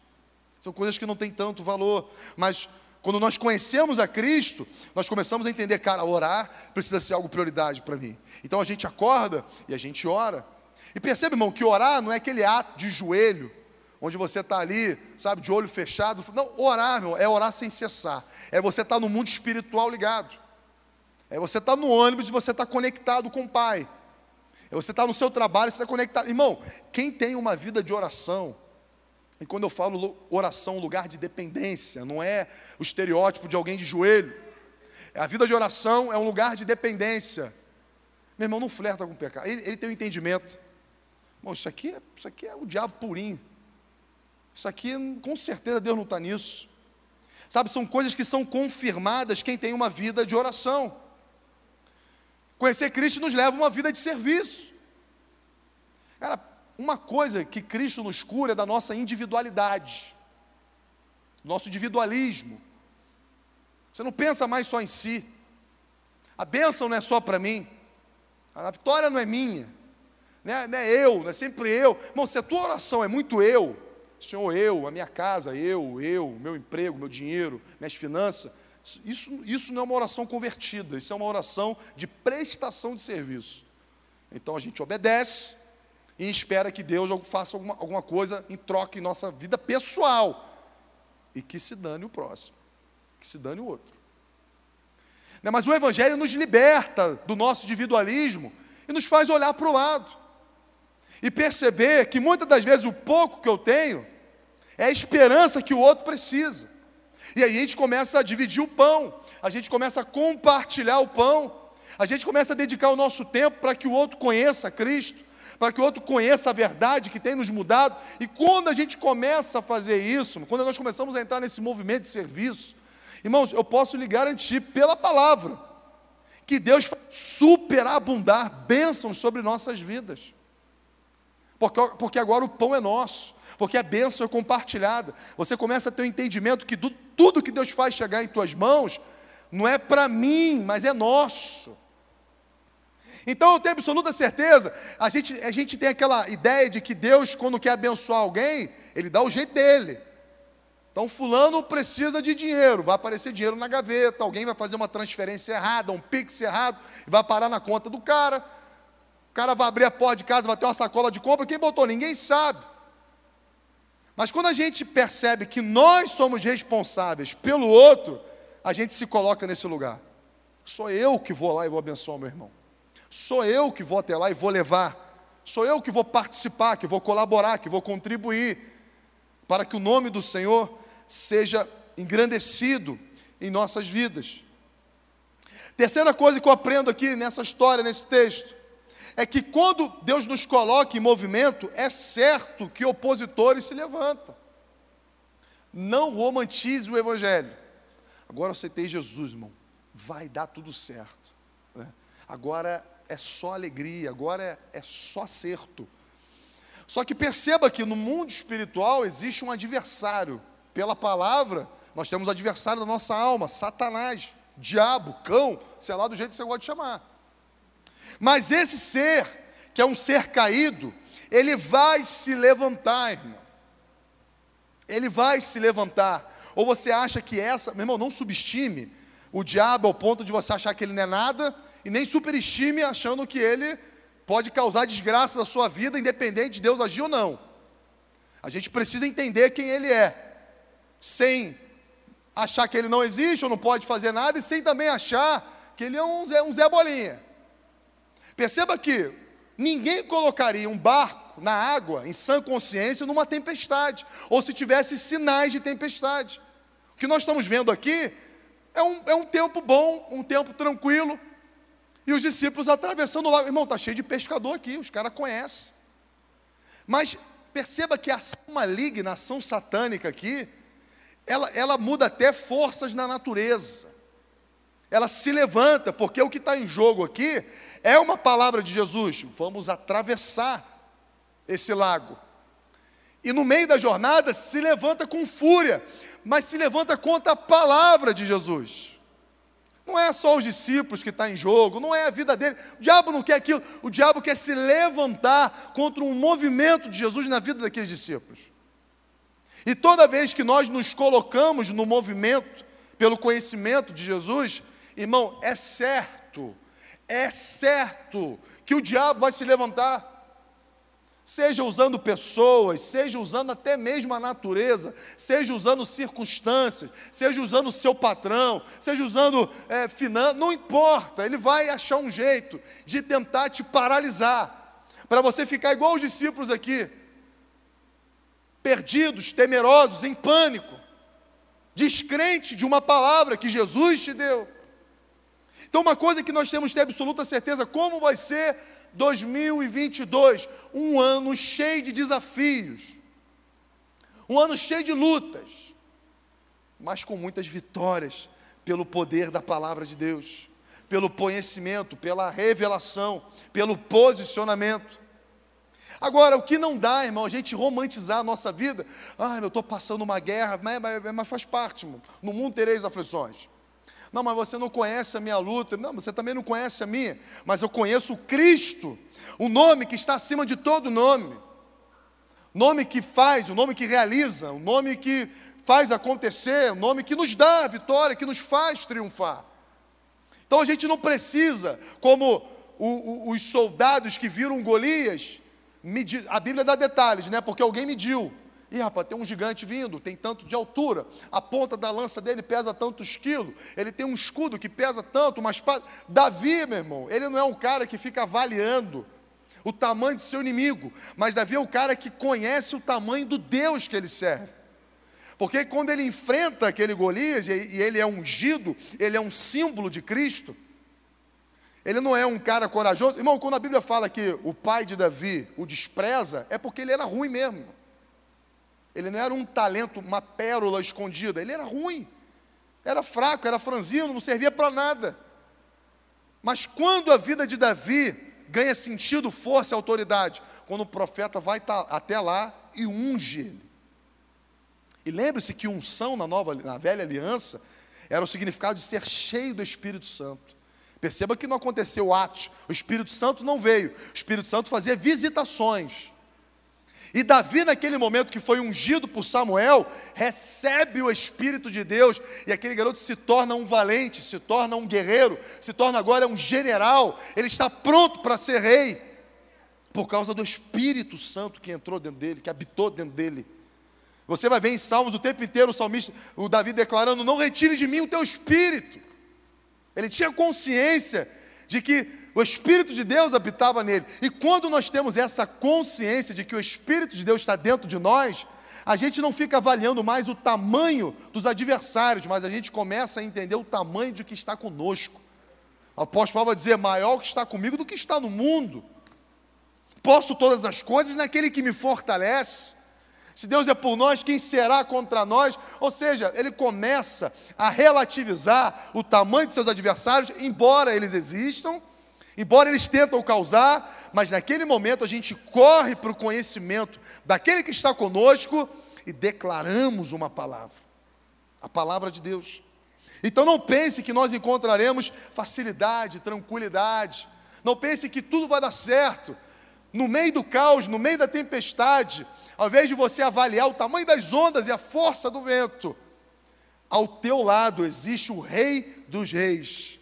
Speaker 1: São coisas que não têm tanto valor, mas quando nós conhecemos a Cristo, nós começamos a entender, cara, orar precisa ser algo prioridade para mim. Então a gente acorda e a gente ora. E percebe, irmão, que orar não é aquele ato de joelho, onde você está ali, sabe, de olho fechado. Não, orar, meu, é orar sem cessar. É você estar tá no mundo espiritual ligado. É você estar tá no ônibus e você estar tá conectado com o Pai. É você estar tá no seu trabalho você está conectado. Irmão, quem tem uma vida de oração, e quando eu falo oração, lugar de dependência, não é o estereótipo de alguém de joelho. É a vida de oração é um lugar de dependência. Meu irmão não flerta com o pecado. Ele, ele tem um entendimento. Bom, isso aqui, é, isso aqui é o diabo purinho. Isso aqui, com certeza, Deus não está nisso. Sabe, são coisas que são confirmadas quem tem uma vida de oração. Conhecer Cristo nos leva a uma vida de serviço. Cara, uma coisa que Cristo nos cura é da nossa individualidade, nosso individualismo. Você não pensa mais só em si. A bênção não é só para mim. A vitória não é minha. Não é, não é eu, não é sempre eu. Irmão, se a tua oração é muito eu, Senhor, eu, a minha casa, eu, eu, meu emprego, meu dinheiro, minhas finanças, isso, isso não é uma oração convertida, isso é uma oração de prestação de serviço. Então a gente obedece, e espera que Deus faça alguma, alguma coisa em troca em nossa vida pessoal. E que se dane o próximo, que se dane o outro. Né, mas o Evangelho nos liberta do nosso individualismo e nos faz olhar para o lado. E perceber que muitas das vezes o pouco que eu tenho é a esperança que o outro precisa. E aí a gente começa a dividir o pão, a gente começa a compartilhar o pão, a gente começa a dedicar o nosso tempo para que o outro conheça Cristo, para que o outro conheça a verdade que tem nos mudado. E quando a gente começa a fazer isso, quando nós começamos a entrar nesse movimento de serviço, irmãos, eu posso lhe garantir pela palavra que Deus superabundar bênçãos sobre nossas vidas. Porque, porque agora o pão é nosso, porque a bênção é compartilhada. Você começa a ter o um entendimento que tudo que Deus faz chegar em tuas mãos não é para mim, mas é nosso. Então eu tenho absoluta certeza, a gente, a gente tem aquela ideia de que Deus, quando quer abençoar alguém, Ele dá o jeito dele. Então, Fulano precisa de dinheiro, vai aparecer dinheiro na gaveta, alguém vai fazer uma transferência errada, um pix errado, e vai parar na conta do cara. O cara vai abrir a porta de casa, vai ter uma sacola de compra, quem botou? Ninguém sabe. Mas quando a gente percebe que nós somos responsáveis pelo outro, a gente se coloca nesse lugar. Sou eu que vou lá e vou abençoar meu irmão. Sou eu que vou até lá e vou levar. Sou eu que vou participar, que vou colaborar, que vou contribuir para que o nome do Senhor seja engrandecido em nossas vidas. Terceira coisa que eu aprendo aqui nessa história, nesse texto, é que quando Deus nos coloca em movimento, é certo que opositores se levantam. Não romantize o Evangelho. Agora eu aceitei Jesus, irmão. Vai dar tudo certo. Né? Agora é só alegria, agora é, é só acerto. Só que perceba que no mundo espiritual existe um adversário. Pela palavra, nós temos adversário da nossa alma, Satanás, diabo, cão, sei lá do jeito que você gosta de chamar. Mas esse ser, que é um ser caído, ele vai se levantar, irmão. Ele vai se levantar. Ou você acha que essa, meu irmão, não subestime o diabo ao ponto de você achar que ele não é nada, e nem superestime achando que ele pode causar desgraça na sua vida, independente de Deus agir ou não. A gente precisa entender quem ele é, sem achar que ele não existe ou não pode fazer nada, e sem também achar que ele é um Zé, um Zé Bolinha. Perceba que ninguém colocaria um barco na água, em sã consciência, numa tempestade, ou se tivesse sinais de tempestade. O que nós estamos vendo aqui é um, é um tempo bom, um tempo tranquilo, e os discípulos atravessando o lago. Irmão, está cheio de pescador aqui, os caras conhecem. Mas perceba que a ação maligna, a ação satânica aqui, ela, ela muda até forças na natureza. Ela se levanta, porque o que está em jogo aqui é uma palavra de Jesus: vamos atravessar esse lago. E no meio da jornada se levanta com fúria, mas se levanta contra a palavra de Jesus. Não é só os discípulos que está em jogo, não é a vida dele. O diabo não quer aquilo, o diabo quer se levantar contra um movimento de Jesus na vida daqueles discípulos. E toda vez que nós nos colocamos no movimento, pelo conhecimento de Jesus, irmão, é certo, é certo que o diabo vai se levantar seja usando pessoas, seja usando até mesmo a natureza, seja usando circunstâncias, seja usando o seu patrão, seja usando é, finanças, não importa, ele vai achar um jeito de tentar te paralisar, para você ficar igual os discípulos aqui, perdidos, temerosos, em pânico, descrente de uma palavra que Jesus te deu. Então, uma coisa que nós temos que ter absoluta certeza: como vai ser 2022, um ano cheio de desafios, um ano cheio de lutas, mas com muitas vitórias pelo poder da palavra de Deus, pelo conhecimento, pela revelação, pelo posicionamento. Agora, o que não dá, irmão, a gente romantizar a nossa vida, ah, eu estou passando uma guerra, mas, mas, mas faz parte, irmão. no mundo tereis aflições. Não, mas você não conhece a minha luta. Não, você também não conhece a minha. Mas eu conheço o Cristo, o nome que está acima de todo nome. Nome que faz, o nome que realiza, o nome que faz acontecer, o nome que nos dá a vitória, que nos faz triunfar. Então a gente não precisa, como o, o, os soldados que viram Golias, medir, a Bíblia dá detalhes, né? Porque alguém mediu. E rapaz, tem um gigante vindo, tem tanto de altura, a ponta da lança dele pesa tantos quilos, ele tem um escudo que pesa tanto, uma espada. Davi, meu irmão, ele não é um cara que fica avaliando o tamanho do seu inimigo, mas Davi é o cara que conhece o tamanho do Deus que ele serve. Porque quando ele enfrenta aquele Golias, e ele é ungido, ele é um símbolo de Cristo, ele não é um cara corajoso. Irmão, quando a Bíblia fala que o pai de Davi o despreza, é porque ele era ruim mesmo. Ele não era um talento, uma pérola escondida. Ele era ruim. Era fraco, era franzino, não servia para nada. Mas quando a vida de Davi ganha sentido, força e autoridade, quando o profeta vai até lá e unge ele. E lembre-se que unção na nova, na velha aliança, era o significado de ser cheio do Espírito Santo. Perceba que não aconteceu atos, o Espírito Santo não veio, o Espírito Santo fazia visitações. E Davi, naquele momento que foi ungido por Samuel, recebe o Espírito de Deus, e aquele garoto se torna um valente, se torna um guerreiro, se torna agora um general, ele está pronto para ser rei, por causa do Espírito Santo que entrou dentro dele, que habitou dentro dele. Você vai ver em Salmos o tempo inteiro o salmista, o Davi declarando: Não retire de mim o teu espírito. Ele tinha consciência de que o Espírito de Deus habitava nele. E quando nós temos essa consciência de que o Espírito de Deus está dentro de nós, a gente não fica avaliando mais o tamanho dos adversários, mas a gente começa a entender o tamanho de que está conosco. O apóstolo Paulo vai dizer: maior que está comigo do que está no mundo. Posso todas as coisas naquele que me fortalece. Se Deus é por nós, quem será contra nós? Ou seja, ele começa a relativizar o tamanho de seus adversários, embora eles existam, embora eles tentam causar, mas naquele momento a gente corre para o conhecimento daquele que está conosco e declaramos uma palavra, a palavra de Deus. Então não pense que nós encontraremos facilidade, tranquilidade, Não pense que tudo vai dar certo. No meio do caos, no meio da tempestade, ao invés de você avaliar o tamanho das ondas e a força do vento, ao teu lado existe o Rei dos Reis,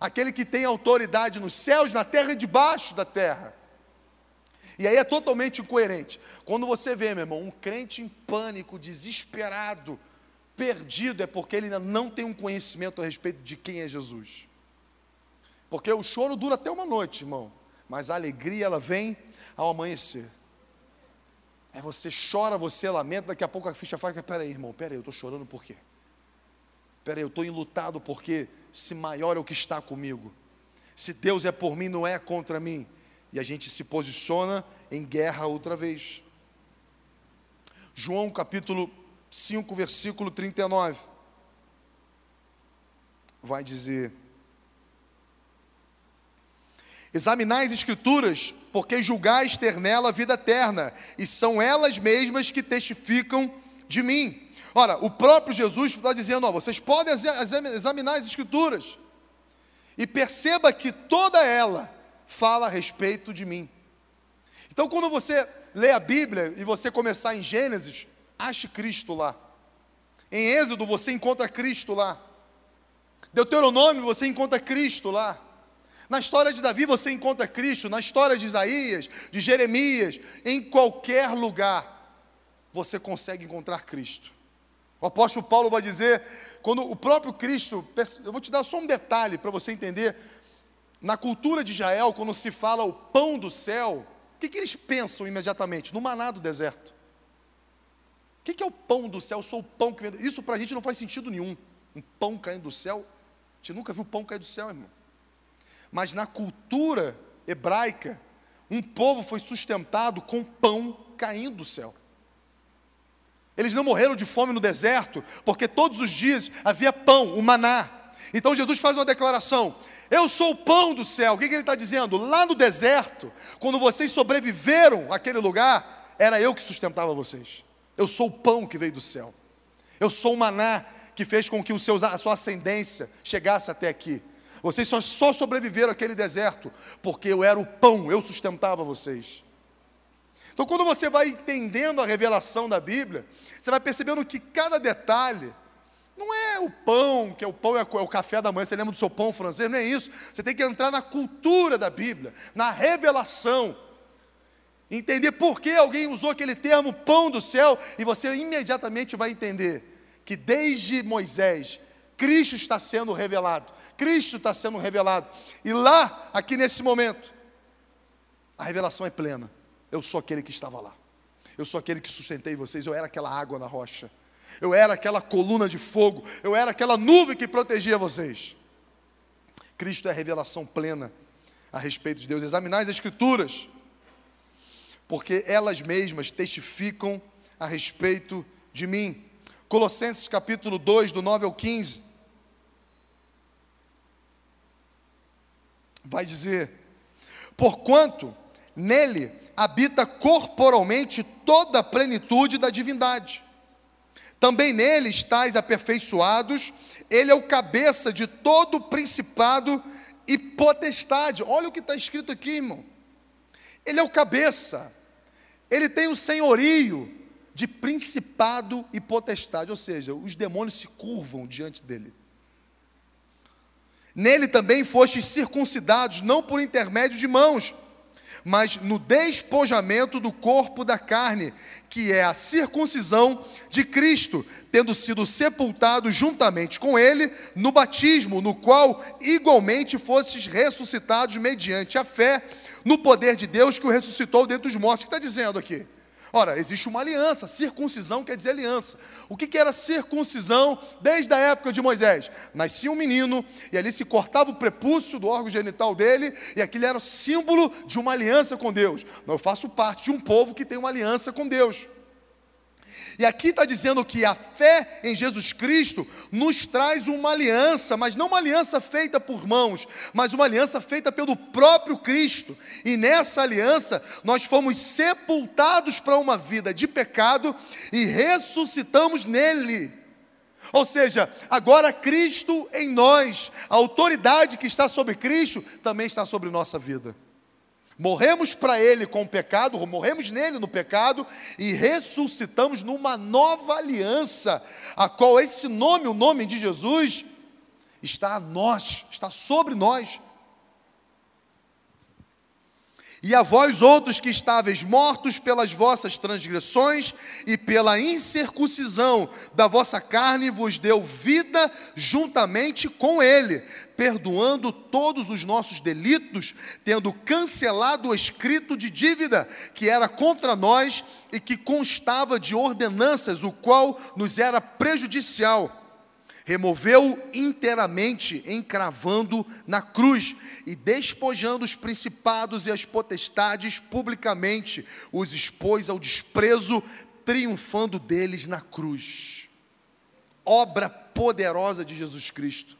Speaker 1: aquele que tem autoridade nos céus, na terra e debaixo da terra. E aí é totalmente incoerente. Quando você vê, meu irmão, um crente em pânico, desesperado, perdido, é porque ele ainda não tem um conhecimento a respeito de quem é Jesus. Porque o choro dura até uma noite, irmão, mas a alegria ela vem ao amanhecer. É você chora, você lamenta, daqui a pouco a ficha faz, peraí, irmão, peraí, eu estou chorando por quê? Peraí, eu estou enlutado porque se maior é o que está comigo. Se Deus é por mim, não é contra mim e a gente se posiciona em guerra outra vez. João capítulo 5, versículo 39. Vai dizer: Examinai as Escrituras, porque julgais ter nela a vida eterna, e são elas mesmas que testificam de mim. Ora, o próprio Jesus está dizendo: ó, vocês podem examinar as Escrituras, e perceba que toda ela fala a respeito de mim. Então, quando você lê a Bíblia e você começar em Gênesis, ache Cristo lá. Em Êxodo você encontra Cristo lá. Deuteronômio você encontra Cristo lá. Na história de Davi você encontra Cristo, na história de Isaías, de Jeremias, em qualquer lugar você consegue encontrar Cristo. O apóstolo Paulo vai dizer, quando o próprio Cristo, eu vou te dar só um detalhe para você entender na cultura de Israel, quando se fala o pão do céu, o que, que eles pensam imediatamente? No maná do deserto. O que, que é o pão do céu? Eu sou o pão que vem. Isso para a gente não faz sentido nenhum. Um pão caindo do céu. A gente nunca viu pão cair do céu, irmão. Mas na cultura hebraica, um povo foi sustentado com pão caindo do céu. Eles não morreram de fome no deserto, porque todos os dias havia pão, o maná. Então Jesus faz uma declaração: eu sou o pão do céu. O que, que ele está dizendo? Lá no deserto, quando vocês sobreviveram àquele lugar, era eu que sustentava vocês. Eu sou o pão que veio do céu. Eu sou o maná que fez com que o seu, a sua ascendência chegasse até aqui. Vocês só, só sobreviveram àquele deserto porque eu era o pão, eu sustentava vocês. Então, quando você vai entendendo a revelação da Bíblia, você vai percebendo que cada detalhe não é o pão, que é o pão é, o café da manhã, você lembra do seu pão francês, não é isso. Você tem que entrar na cultura da Bíblia, na revelação. Entender por que alguém usou aquele termo pão do céu, e você imediatamente vai entender que desde Moisés, Cristo está sendo revelado. Cristo está sendo revelado. E lá, aqui nesse momento, a revelação é plena. Eu sou aquele que estava lá. Eu sou aquele que sustentei vocês. Eu era aquela água na rocha eu era aquela coluna de fogo, eu era aquela nuvem que protegia vocês. Cristo é a revelação plena a respeito de Deus. Examinai as Escrituras, porque elas mesmas testificam a respeito de mim. Colossenses capítulo 2, do 9 ao 15. Vai dizer: Porquanto nele habita corporalmente toda a plenitude da divindade também nele estáis aperfeiçoados, ele é o cabeça de todo principado e potestade. Olha o que está escrito aqui, irmão. Ele é o cabeça, ele tem o senhorio de principado e potestade, ou seja, os demônios se curvam diante dele. Nele também fostes circuncidados, não por intermédio de mãos, mas no despojamento do corpo da carne, que é a circuncisão de Cristo, tendo sido sepultado juntamente com ele no batismo, no qual igualmente fostes ressuscitados mediante a fé no poder de Deus que o ressuscitou dentre os mortos. O que está dizendo aqui? Ora, existe uma aliança, circuncisão quer dizer aliança. O que, que era circuncisão desde a época de Moisés? Nascia um menino e ali se cortava o prepúcio do órgão genital dele e aquilo era símbolo de uma aliança com Deus. Eu faço parte de um povo que tem uma aliança com Deus. E aqui está dizendo que a fé em Jesus Cristo nos traz uma aliança, mas não uma aliança feita por mãos, mas uma aliança feita pelo próprio Cristo. E nessa aliança nós fomos sepultados para uma vida de pecado e ressuscitamos nele. Ou seja, agora Cristo em nós, a autoridade que está sobre Cristo também está sobre nossa vida. Morremos para Ele com o pecado, morremos nele no pecado e ressuscitamos numa nova aliança, a qual esse nome, o nome de Jesus, está a nós, está sobre nós. E a vós outros que estáveis mortos pelas vossas transgressões e pela incircuncisão da vossa carne, vos deu vida juntamente com Ele, perdoando todos os nossos delitos, tendo cancelado o escrito de dívida que era contra nós e que constava de ordenanças, o qual nos era prejudicial removeu inteiramente, encravando na cruz e despojando os principados e as potestades publicamente, os expôs ao desprezo, triunfando deles na cruz. Obra poderosa de Jesus Cristo,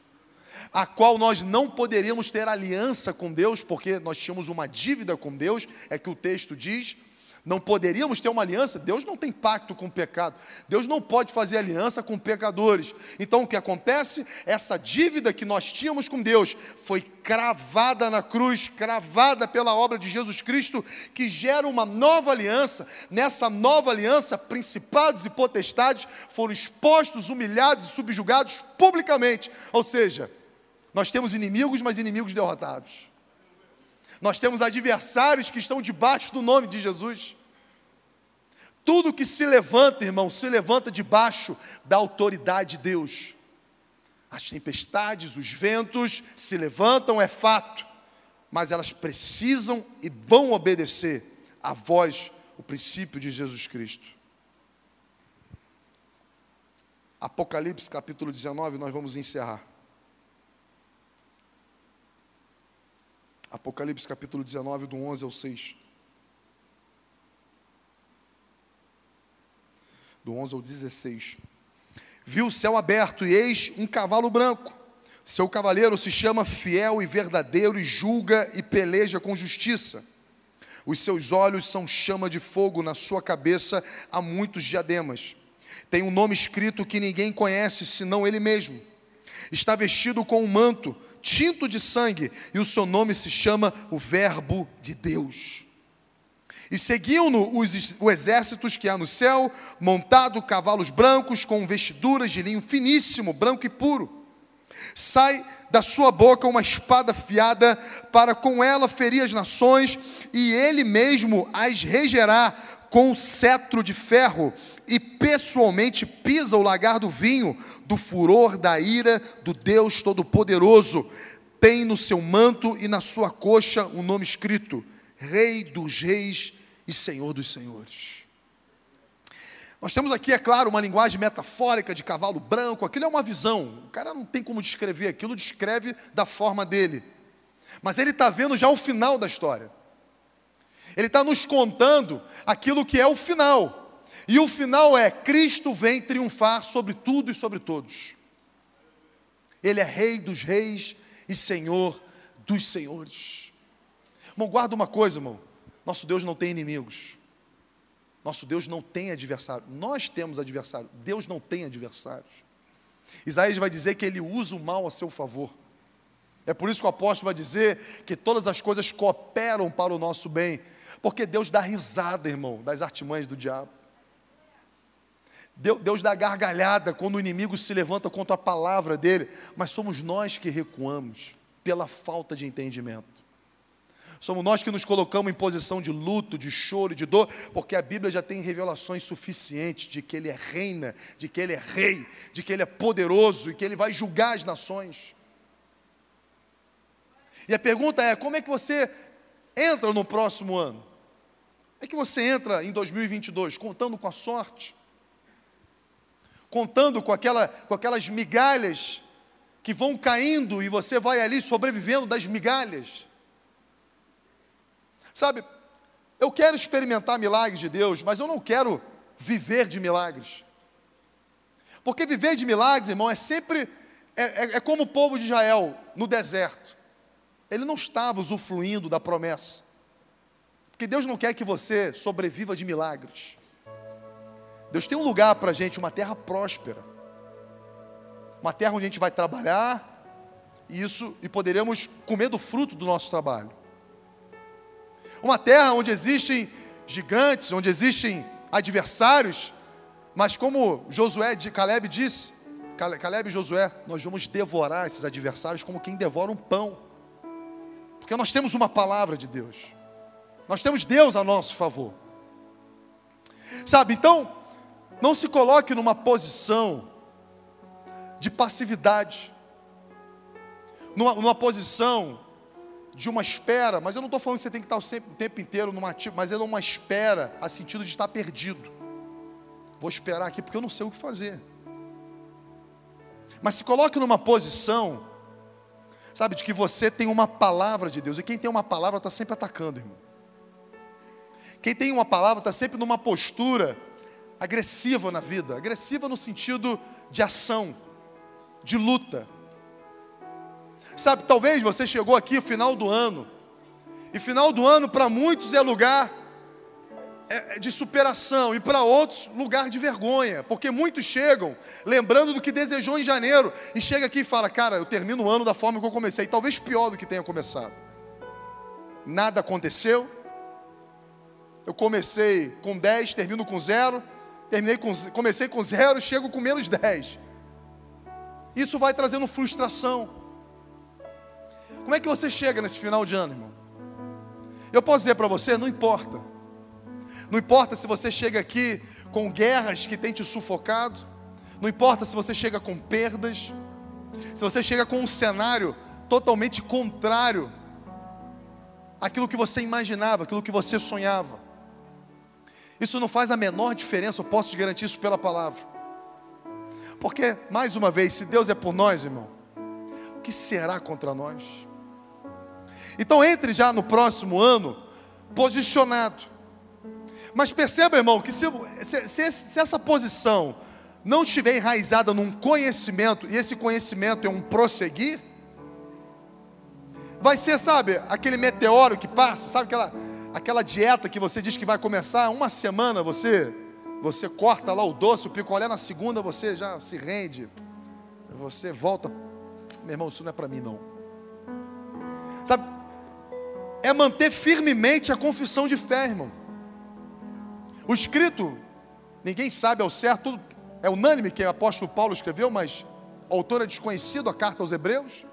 Speaker 1: a qual nós não poderíamos ter aliança com Deus, porque nós tínhamos uma dívida com Deus, é que o texto diz não poderíamos ter uma aliança? Deus não tem pacto com o pecado. Deus não pode fazer aliança com pecadores. Então o que acontece? Essa dívida que nós tínhamos com Deus foi cravada na cruz, cravada pela obra de Jesus Cristo, que gera uma nova aliança. Nessa nova aliança, principados e potestades foram expostos, humilhados e subjugados publicamente. Ou seja, nós temos inimigos, mas inimigos derrotados. Nós temos adversários que estão debaixo do nome de Jesus. Tudo que se levanta, irmão, se levanta debaixo da autoridade de Deus. As tempestades, os ventos se levantam, é fato, mas elas precisam e vão obedecer à voz, o princípio de Jesus Cristo. Apocalipse capítulo 19, nós vamos encerrar. Apocalipse capítulo 19, do 11 ao 6. Do 11 ao 16. Viu o céu aberto e eis um cavalo branco. Seu cavaleiro se chama fiel e verdadeiro e julga e peleja com justiça. Os seus olhos são chama de fogo, na sua cabeça há muitos diademas. Tem um nome escrito que ninguém conhece senão ele mesmo. Está vestido com um manto tinto de sangue, e o seu nome se chama o Verbo de Deus. E seguiam-no os, os exércitos que há no céu, montado cavalos brancos, com vestiduras de linho finíssimo, branco e puro. Sai da sua boca uma espada afiada, para com ela ferir as nações, e ele mesmo as regerá com o cetro de ferro, e pessoalmente pisa o lagar do vinho, do furor da ira do Deus Todo-Poderoso. Tem no seu manto e na sua coxa um nome escrito: Rei dos Reis e Senhor dos Senhores. Nós temos aqui, é claro, uma linguagem metafórica de cavalo branco, aquilo é uma visão, o cara não tem como descrever aquilo, descreve da forma dele. Mas ele está vendo já o final da história. Ele está nos contando aquilo que é o final. E o final é: Cristo vem triunfar sobre tudo e sobre todos. Ele é Rei dos Reis e Senhor dos Senhores. Irmão, guarda uma coisa, irmão. Nosso Deus não tem inimigos. Nosso Deus não tem adversário. Nós temos adversário. Deus não tem adversários. Isaías vai dizer que ele usa o mal a seu favor. É por isso que o apóstolo vai dizer que todas as coisas cooperam para o nosso bem. Porque Deus dá risada, irmão, das artimanhas do diabo. Deus dá gargalhada quando o inimigo se levanta contra a palavra dele, mas somos nós que recuamos pela falta de entendimento. Somos nós que nos colocamos em posição de luto, de choro, de dor, porque a Bíblia já tem revelações suficientes de que Ele é reina, de que Ele é rei, de que Ele é poderoso e que Ele vai julgar as nações. E a pergunta é: como é que você entra no próximo ano? Como é que você entra em 2022? Contando com a sorte? Contando com, aquela, com aquelas migalhas que vão caindo e você vai ali sobrevivendo das migalhas. Sabe, eu quero experimentar milagres de Deus, mas eu não quero viver de milagres. Porque viver de milagres, irmão, é sempre. É, é, é como o povo de Israel no deserto. Ele não estava usufruindo da promessa. Porque Deus não quer que você sobreviva de milagres. Deus tem um lugar para a gente, uma terra próspera. uma terra onde a gente vai trabalhar, e isso e poderemos comer do fruto do nosso trabalho. Uma terra onde existem gigantes, onde existem adversários, mas como Josué de Caleb disse, Caleb e Josué, nós vamos devorar esses adversários como quem devora um pão. Porque nós temos uma palavra de Deus. Nós temos Deus a nosso favor. Sabe, então, não se coloque numa posição de passividade, numa, numa posição de uma espera, mas eu não estou falando que você tem que estar sempre, o tempo inteiro numa ativo, mas é uma espera a sentido de estar perdido. Vou esperar aqui porque eu não sei o que fazer. Mas se coloque numa posição, sabe, de que você tem uma palavra de Deus. E quem tem uma palavra está sempre atacando, irmão. Quem tem uma palavra está sempre numa postura agressiva na vida agressiva no sentido de ação, de luta. Sabe, talvez você chegou aqui no final do ano, e final do ano para muitos é lugar é, é de superação, e para outros, lugar de vergonha, porque muitos chegam lembrando do que desejou em janeiro, e chega aqui e fala: Cara, eu termino o ano da forma que eu comecei, talvez pior do que tenha começado. Nada aconteceu, eu comecei com 10, termino com zero, terminei com, comecei com zero, chego com menos 10. Isso vai trazendo frustração. Como é que você chega nesse final de ano, irmão? Eu posso dizer para você, não importa. Não importa se você chega aqui com guerras que têm te sufocado, não importa se você chega com perdas, se você chega com um cenário totalmente contrário àquilo que você imaginava, aquilo que você sonhava. Isso não faz a menor diferença, eu posso te garantir isso pela palavra. Porque, mais uma vez, se Deus é por nós, irmão, o que será contra nós? Então entre já no próximo ano posicionado. Mas perceba, irmão, que se, se, se essa posição não estiver enraizada num conhecimento, e esse conhecimento é um prosseguir, vai ser, sabe, aquele meteoro que passa, sabe aquela, aquela dieta que você diz que vai começar, uma semana você você corta lá o doce, o picolé, na segunda você já se rende, você volta, meu irmão, isso não é para mim não. Sabe, é manter firmemente a confissão de fé, irmão. O escrito, ninguém sabe ao certo, é unânime que o apóstolo Paulo escreveu, mas o autor é desconhecido, a carta aos Hebreus.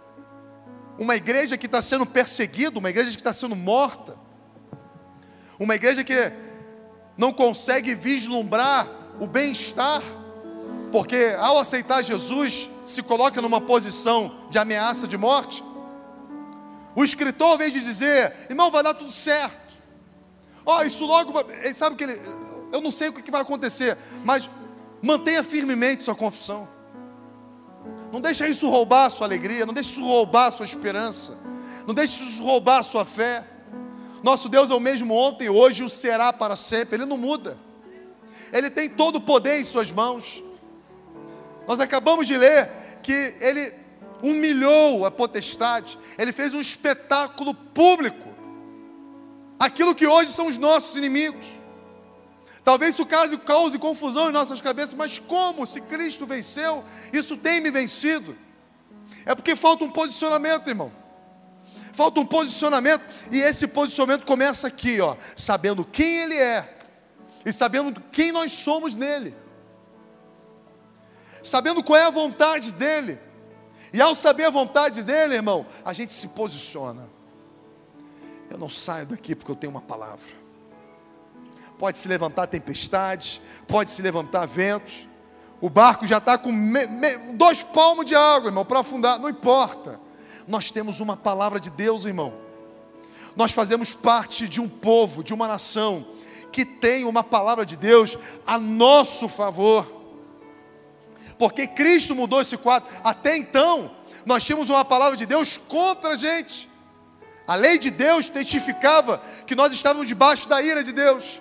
Speaker 1: Uma igreja que está sendo perseguida, uma igreja que está sendo morta, uma igreja que não consegue vislumbrar o bem-estar, porque ao aceitar Jesus se coloca numa posição de ameaça de morte. O escritor, ao invés de dizer, irmão, vai dar tudo certo. Ó, oh, isso logo vai. Ele sabe que ele. Eu não sei o que vai acontecer, mas mantenha firmemente sua confissão. Não deixe isso roubar a sua alegria, não deixe isso roubar a sua esperança, não deixe isso roubar a sua fé. Nosso Deus é o mesmo ontem, hoje e o será para sempre, Ele não muda. Ele tem todo o poder em Suas mãos. Nós acabamos de ler que Ele humilhou a potestade, ele fez um espetáculo público. Aquilo que hoje são os nossos inimigos. Talvez isso cause, cause confusão em nossas cabeças, mas como se Cristo venceu, isso tem me vencido? É porque falta um posicionamento, irmão. Falta um posicionamento, e esse posicionamento começa aqui, ó, sabendo quem Ele é e sabendo quem nós somos nele, sabendo qual é a vontade dEle e ao saber a vontade dele, irmão, a gente se posiciona. Eu não saio daqui porque eu tenho uma palavra. Pode se levantar tempestade, pode se levantar ventos. O barco já está com me, me, dois palmos de água, irmão, para afundar. Não importa. Nós temos uma palavra de Deus, irmão. Nós fazemos parte de um povo, de uma nação que tem uma palavra de Deus a nosso favor porque Cristo mudou esse quadro. Até então, nós tínhamos uma palavra de Deus contra a gente. A lei de Deus testificava que nós estávamos debaixo da ira de Deus.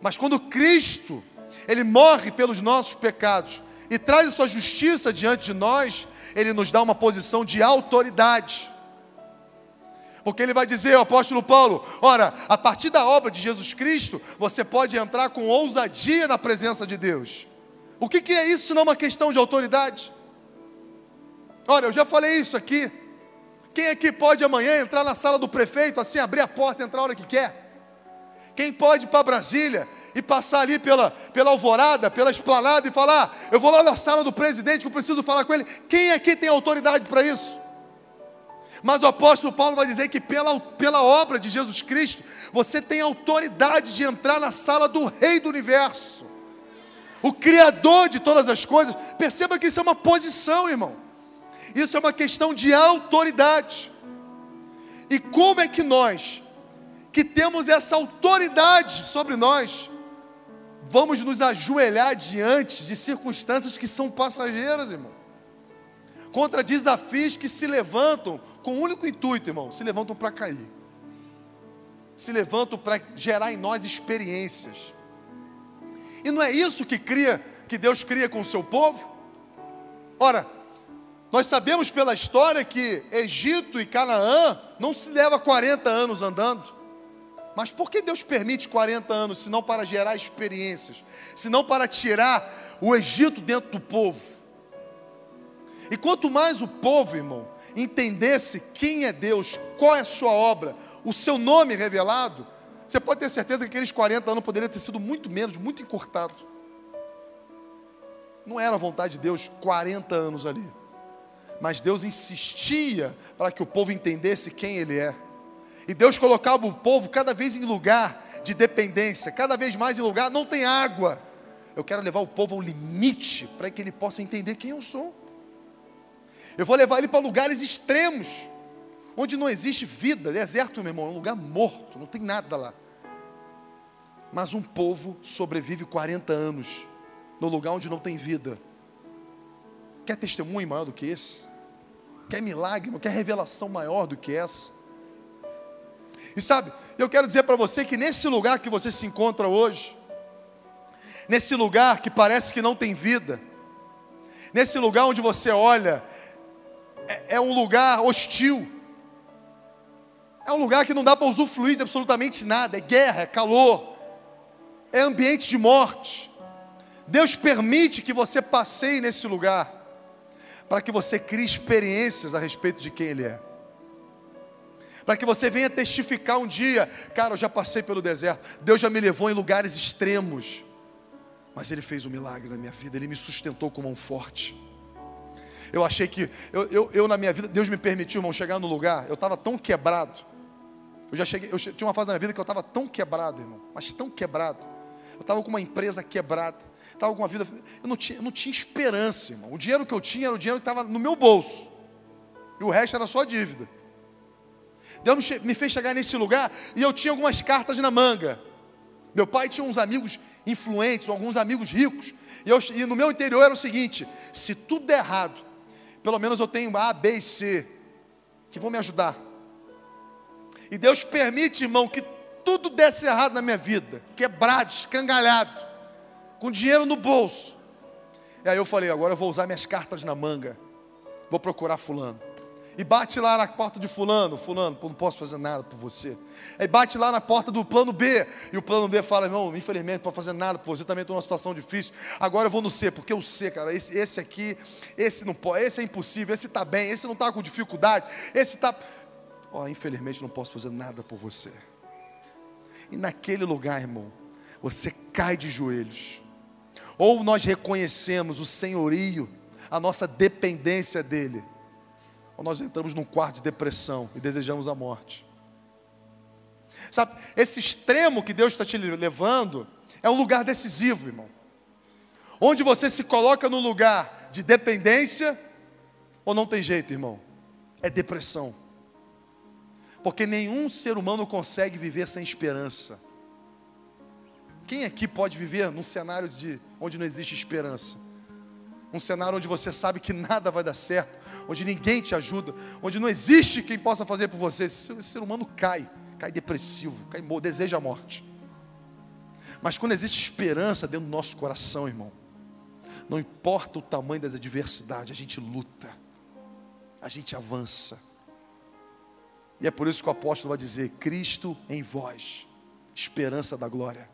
Speaker 1: Mas quando Cristo, Ele morre pelos nossos pecados e traz a sua justiça diante de nós, Ele nos dá uma posição de autoridade. Porque ele vai dizer, o apóstolo Paulo: ora, a partir da obra de Jesus Cristo, você pode entrar com ousadia na presença de Deus. O que, que é isso senão uma questão de autoridade? Olha, eu já falei isso aqui. Quem aqui pode amanhã entrar na sala do prefeito, assim, abrir a porta, entrar a hora que quer? Quem pode ir para Brasília e passar ali pela, pela alvorada, pela esplanada e falar: Eu vou lá na sala do presidente que eu preciso falar com ele. Quem aqui tem autoridade para isso? Mas o apóstolo Paulo vai dizer que pela, pela obra de Jesus Cristo, você tem autoridade de entrar na sala do Rei do universo, o Criador de todas as coisas. Perceba que isso é uma posição, irmão. Isso é uma questão de autoridade. E como é que nós, que temos essa autoridade sobre nós, vamos nos ajoelhar diante de circunstâncias que são passageiras, irmão? Contra desafios que se levantam com o um único intuito, irmão, se levantam para cair. Se levantam para gerar em nós experiências. E não é isso que cria, que Deus cria com o seu povo? Ora, nós sabemos pela história que Egito e Canaã não se leva 40 anos andando. Mas por que Deus permite 40 anos, se não para gerar experiências, se não para tirar o Egito dentro do povo? E quanto mais o povo, irmão, entendesse quem é Deus, qual é a sua obra, o seu nome revelado, você pode ter certeza que aqueles 40 anos poderiam ter sido muito menos, muito encurtado. Não era a vontade de Deus 40 anos ali mas Deus insistia para que o povo entendesse quem Ele é. E Deus colocava o povo cada vez em lugar de dependência, cada vez mais em lugar, não tem água. Eu quero levar o povo ao limite para que ele possa entender quem eu sou. Eu vou levar ele para lugares extremos, onde não existe vida, deserto, meu irmão, é um lugar morto, não tem nada lá. Mas um povo sobrevive 40 anos no lugar onde não tem vida. Quer testemunho maior do que esse? Quer milagre? Quer revelação maior do que essa? E sabe, eu quero dizer para você que nesse lugar que você se encontra hoje, nesse lugar que parece que não tem vida, nesse lugar onde você olha, é, é um lugar hostil, é um lugar que não dá para usufruir de absolutamente nada, é guerra, é calor, é ambiente de morte. Deus permite que você passeie nesse lugar para que você crie experiências a respeito de quem Ele é. Para que você venha testificar um dia, cara, eu já passei pelo deserto, Deus já me levou em lugares extremos, mas Ele fez um milagre na minha vida, Ele me sustentou com mão forte. Eu achei que, eu, eu, eu na minha vida, Deus me permitiu, irmão, chegar no lugar, eu estava tão quebrado. Eu já cheguei, eu tinha uma fase na minha vida que eu estava tão quebrado, irmão, mas tão quebrado. Eu estava com uma empresa quebrada estava com uma vida. Eu não, tinha, eu não tinha esperança, irmão. O dinheiro que eu tinha era o dinheiro que estava no meu bolso. E o resto era só dívida. Deus me fez chegar nesse lugar e eu tinha algumas cartas na manga. Meu pai tinha uns amigos influentes, alguns amigos ricos. E, eu, e no meu interior era o seguinte: se tudo der errado, pelo menos eu tenho A, B e C que vão me ajudar. E Deus permite, irmão, que tudo desse errado na minha vida, quebrado, escangalhado com dinheiro no bolso. E aí eu falei, agora eu vou usar minhas cartas na manga. Vou procurar fulano. E bate lá na porta de fulano, fulano, não posso fazer nada por você. Aí bate lá na porta do plano B, e o plano B fala, não, infelizmente não posso fazer nada por você, também estou numa situação difícil. Agora eu vou no C, porque o C, cara, esse, esse aqui, esse não pode, esse é impossível, esse está bem, esse não está com dificuldade, esse está. Oh, infelizmente não posso fazer nada por você. E naquele lugar, irmão, você cai de joelhos ou nós reconhecemos o senhorio, a nossa dependência dele, ou nós entramos num quarto de depressão e desejamos a morte. Sabe, esse extremo que Deus está te levando é um lugar decisivo, irmão. Onde você se coloca no lugar de dependência, ou não tem jeito, irmão, é depressão. Porque nenhum ser humano consegue viver sem esperança. Quem aqui pode viver num cenário de onde não existe esperança? Um cenário onde você sabe que nada vai dar certo, onde ninguém te ajuda, onde não existe quem possa fazer por você. Esse ser humano cai, cai depressivo, cai, deseja a morte. Mas quando existe esperança dentro do nosso coração, irmão, não importa o tamanho das adversidades, a gente luta, a gente avança. E é por isso que o apóstolo vai dizer: Cristo em vós, esperança da glória.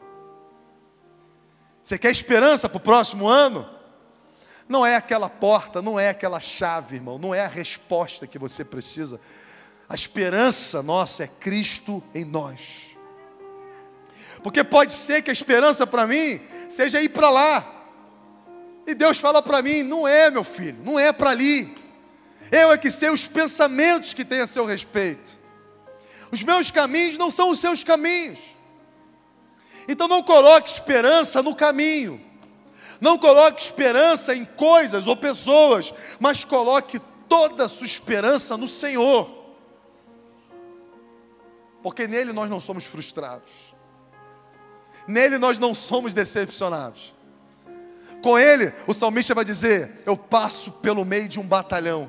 Speaker 1: Você quer esperança para o próximo ano? Não é aquela porta, não é aquela chave, irmão, não é a resposta que você precisa. A esperança nossa é Cristo em nós. Porque pode ser que a esperança para mim seja ir para lá. E Deus fala para mim: não é, meu filho, não é para ali. Eu é que sei os pensamentos que tem a seu respeito. Os meus caminhos não são os seus caminhos. Então não coloque esperança no caminho. Não coloque esperança em coisas ou pessoas, mas coloque toda a sua esperança no Senhor. Porque nele nós não somos frustrados. Nele nós não somos decepcionados. Com ele, o salmista vai dizer: Eu passo pelo meio de um batalhão.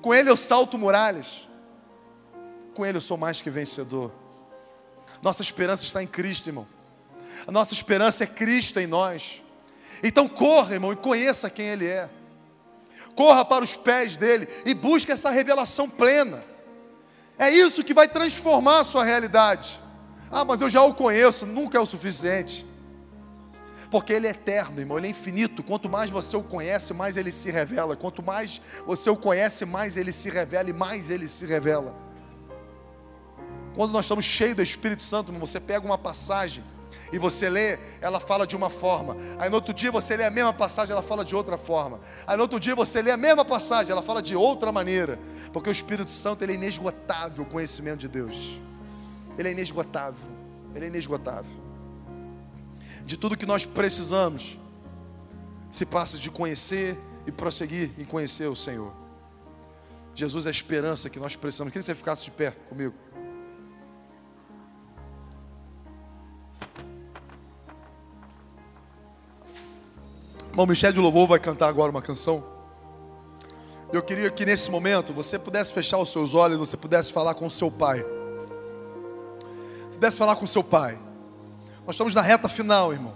Speaker 1: Com ele eu salto muralhas. Com ele eu sou mais que vencedor. Nossa esperança está em Cristo, irmão. A nossa esperança é Cristo em nós. Então corra, irmão, e conheça quem Ele é. Corra para os pés dele e busque essa revelação plena. É isso que vai transformar a sua realidade. Ah, mas eu já o conheço, nunca é o suficiente. Porque ele é eterno, irmão, ele é infinito. Quanto mais você o conhece, mais ele se revela. Quanto mais você o conhece, mais ele se revela e mais ele se revela. Quando nós estamos cheios do Espírito Santo, você pega uma passagem e você lê, ela fala de uma forma. Aí no outro dia você lê a mesma passagem, ela fala de outra forma. Aí no outro dia você lê a mesma passagem, ela fala de outra maneira. Porque o Espírito Santo ele é inesgotável o conhecimento de Deus. Ele é inesgotável. Ele é inesgotável. De tudo que nós precisamos, se passa de conhecer e prosseguir em conhecer o Senhor. Jesus é a esperança que nós precisamos. Queria que você ficasse de pé comigo. Irmão Michel de Louvor vai cantar agora uma canção. Eu queria que nesse momento você pudesse fechar os seus olhos, você pudesse falar com o seu pai. Você pudesse falar com o seu pai. Nós estamos na reta final, irmão.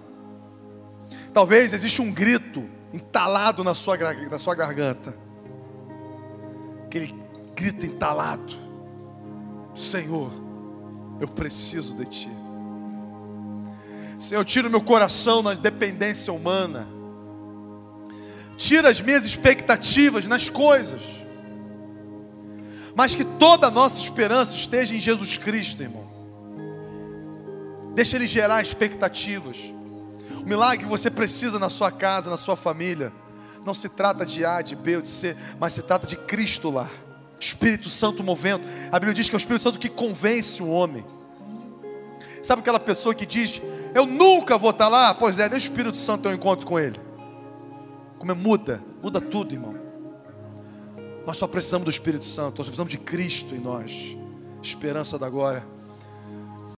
Speaker 1: Talvez exista um grito entalado na sua, na sua garganta. Aquele grito entalado. Senhor, eu preciso de Ti. Senhor, tira o meu coração na dependência humana tira as minhas expectativas nas coisas, mas que toda a nossa esperança esteja em Jesus Cristo, irmão. Deixa Ele gerar expectativas. O milagre que você precisa na sua casa, na sua família, não se trata de A, de B ou de C, mas se trata de Cristo lá. Espírito Santo movendo. A Bíblia diz que é o Espírito Santo que convence o homem. Sabe aquela pessoa que diz: Eu nunca vou estar lá? Pois é, deixa o Espírito Santo ter um encontro com ele. Como é, muda, muda tudo, irmão. Nós só precisamos do Espírito Santo, nós precisamos de Cristo em nós, esperança da glória.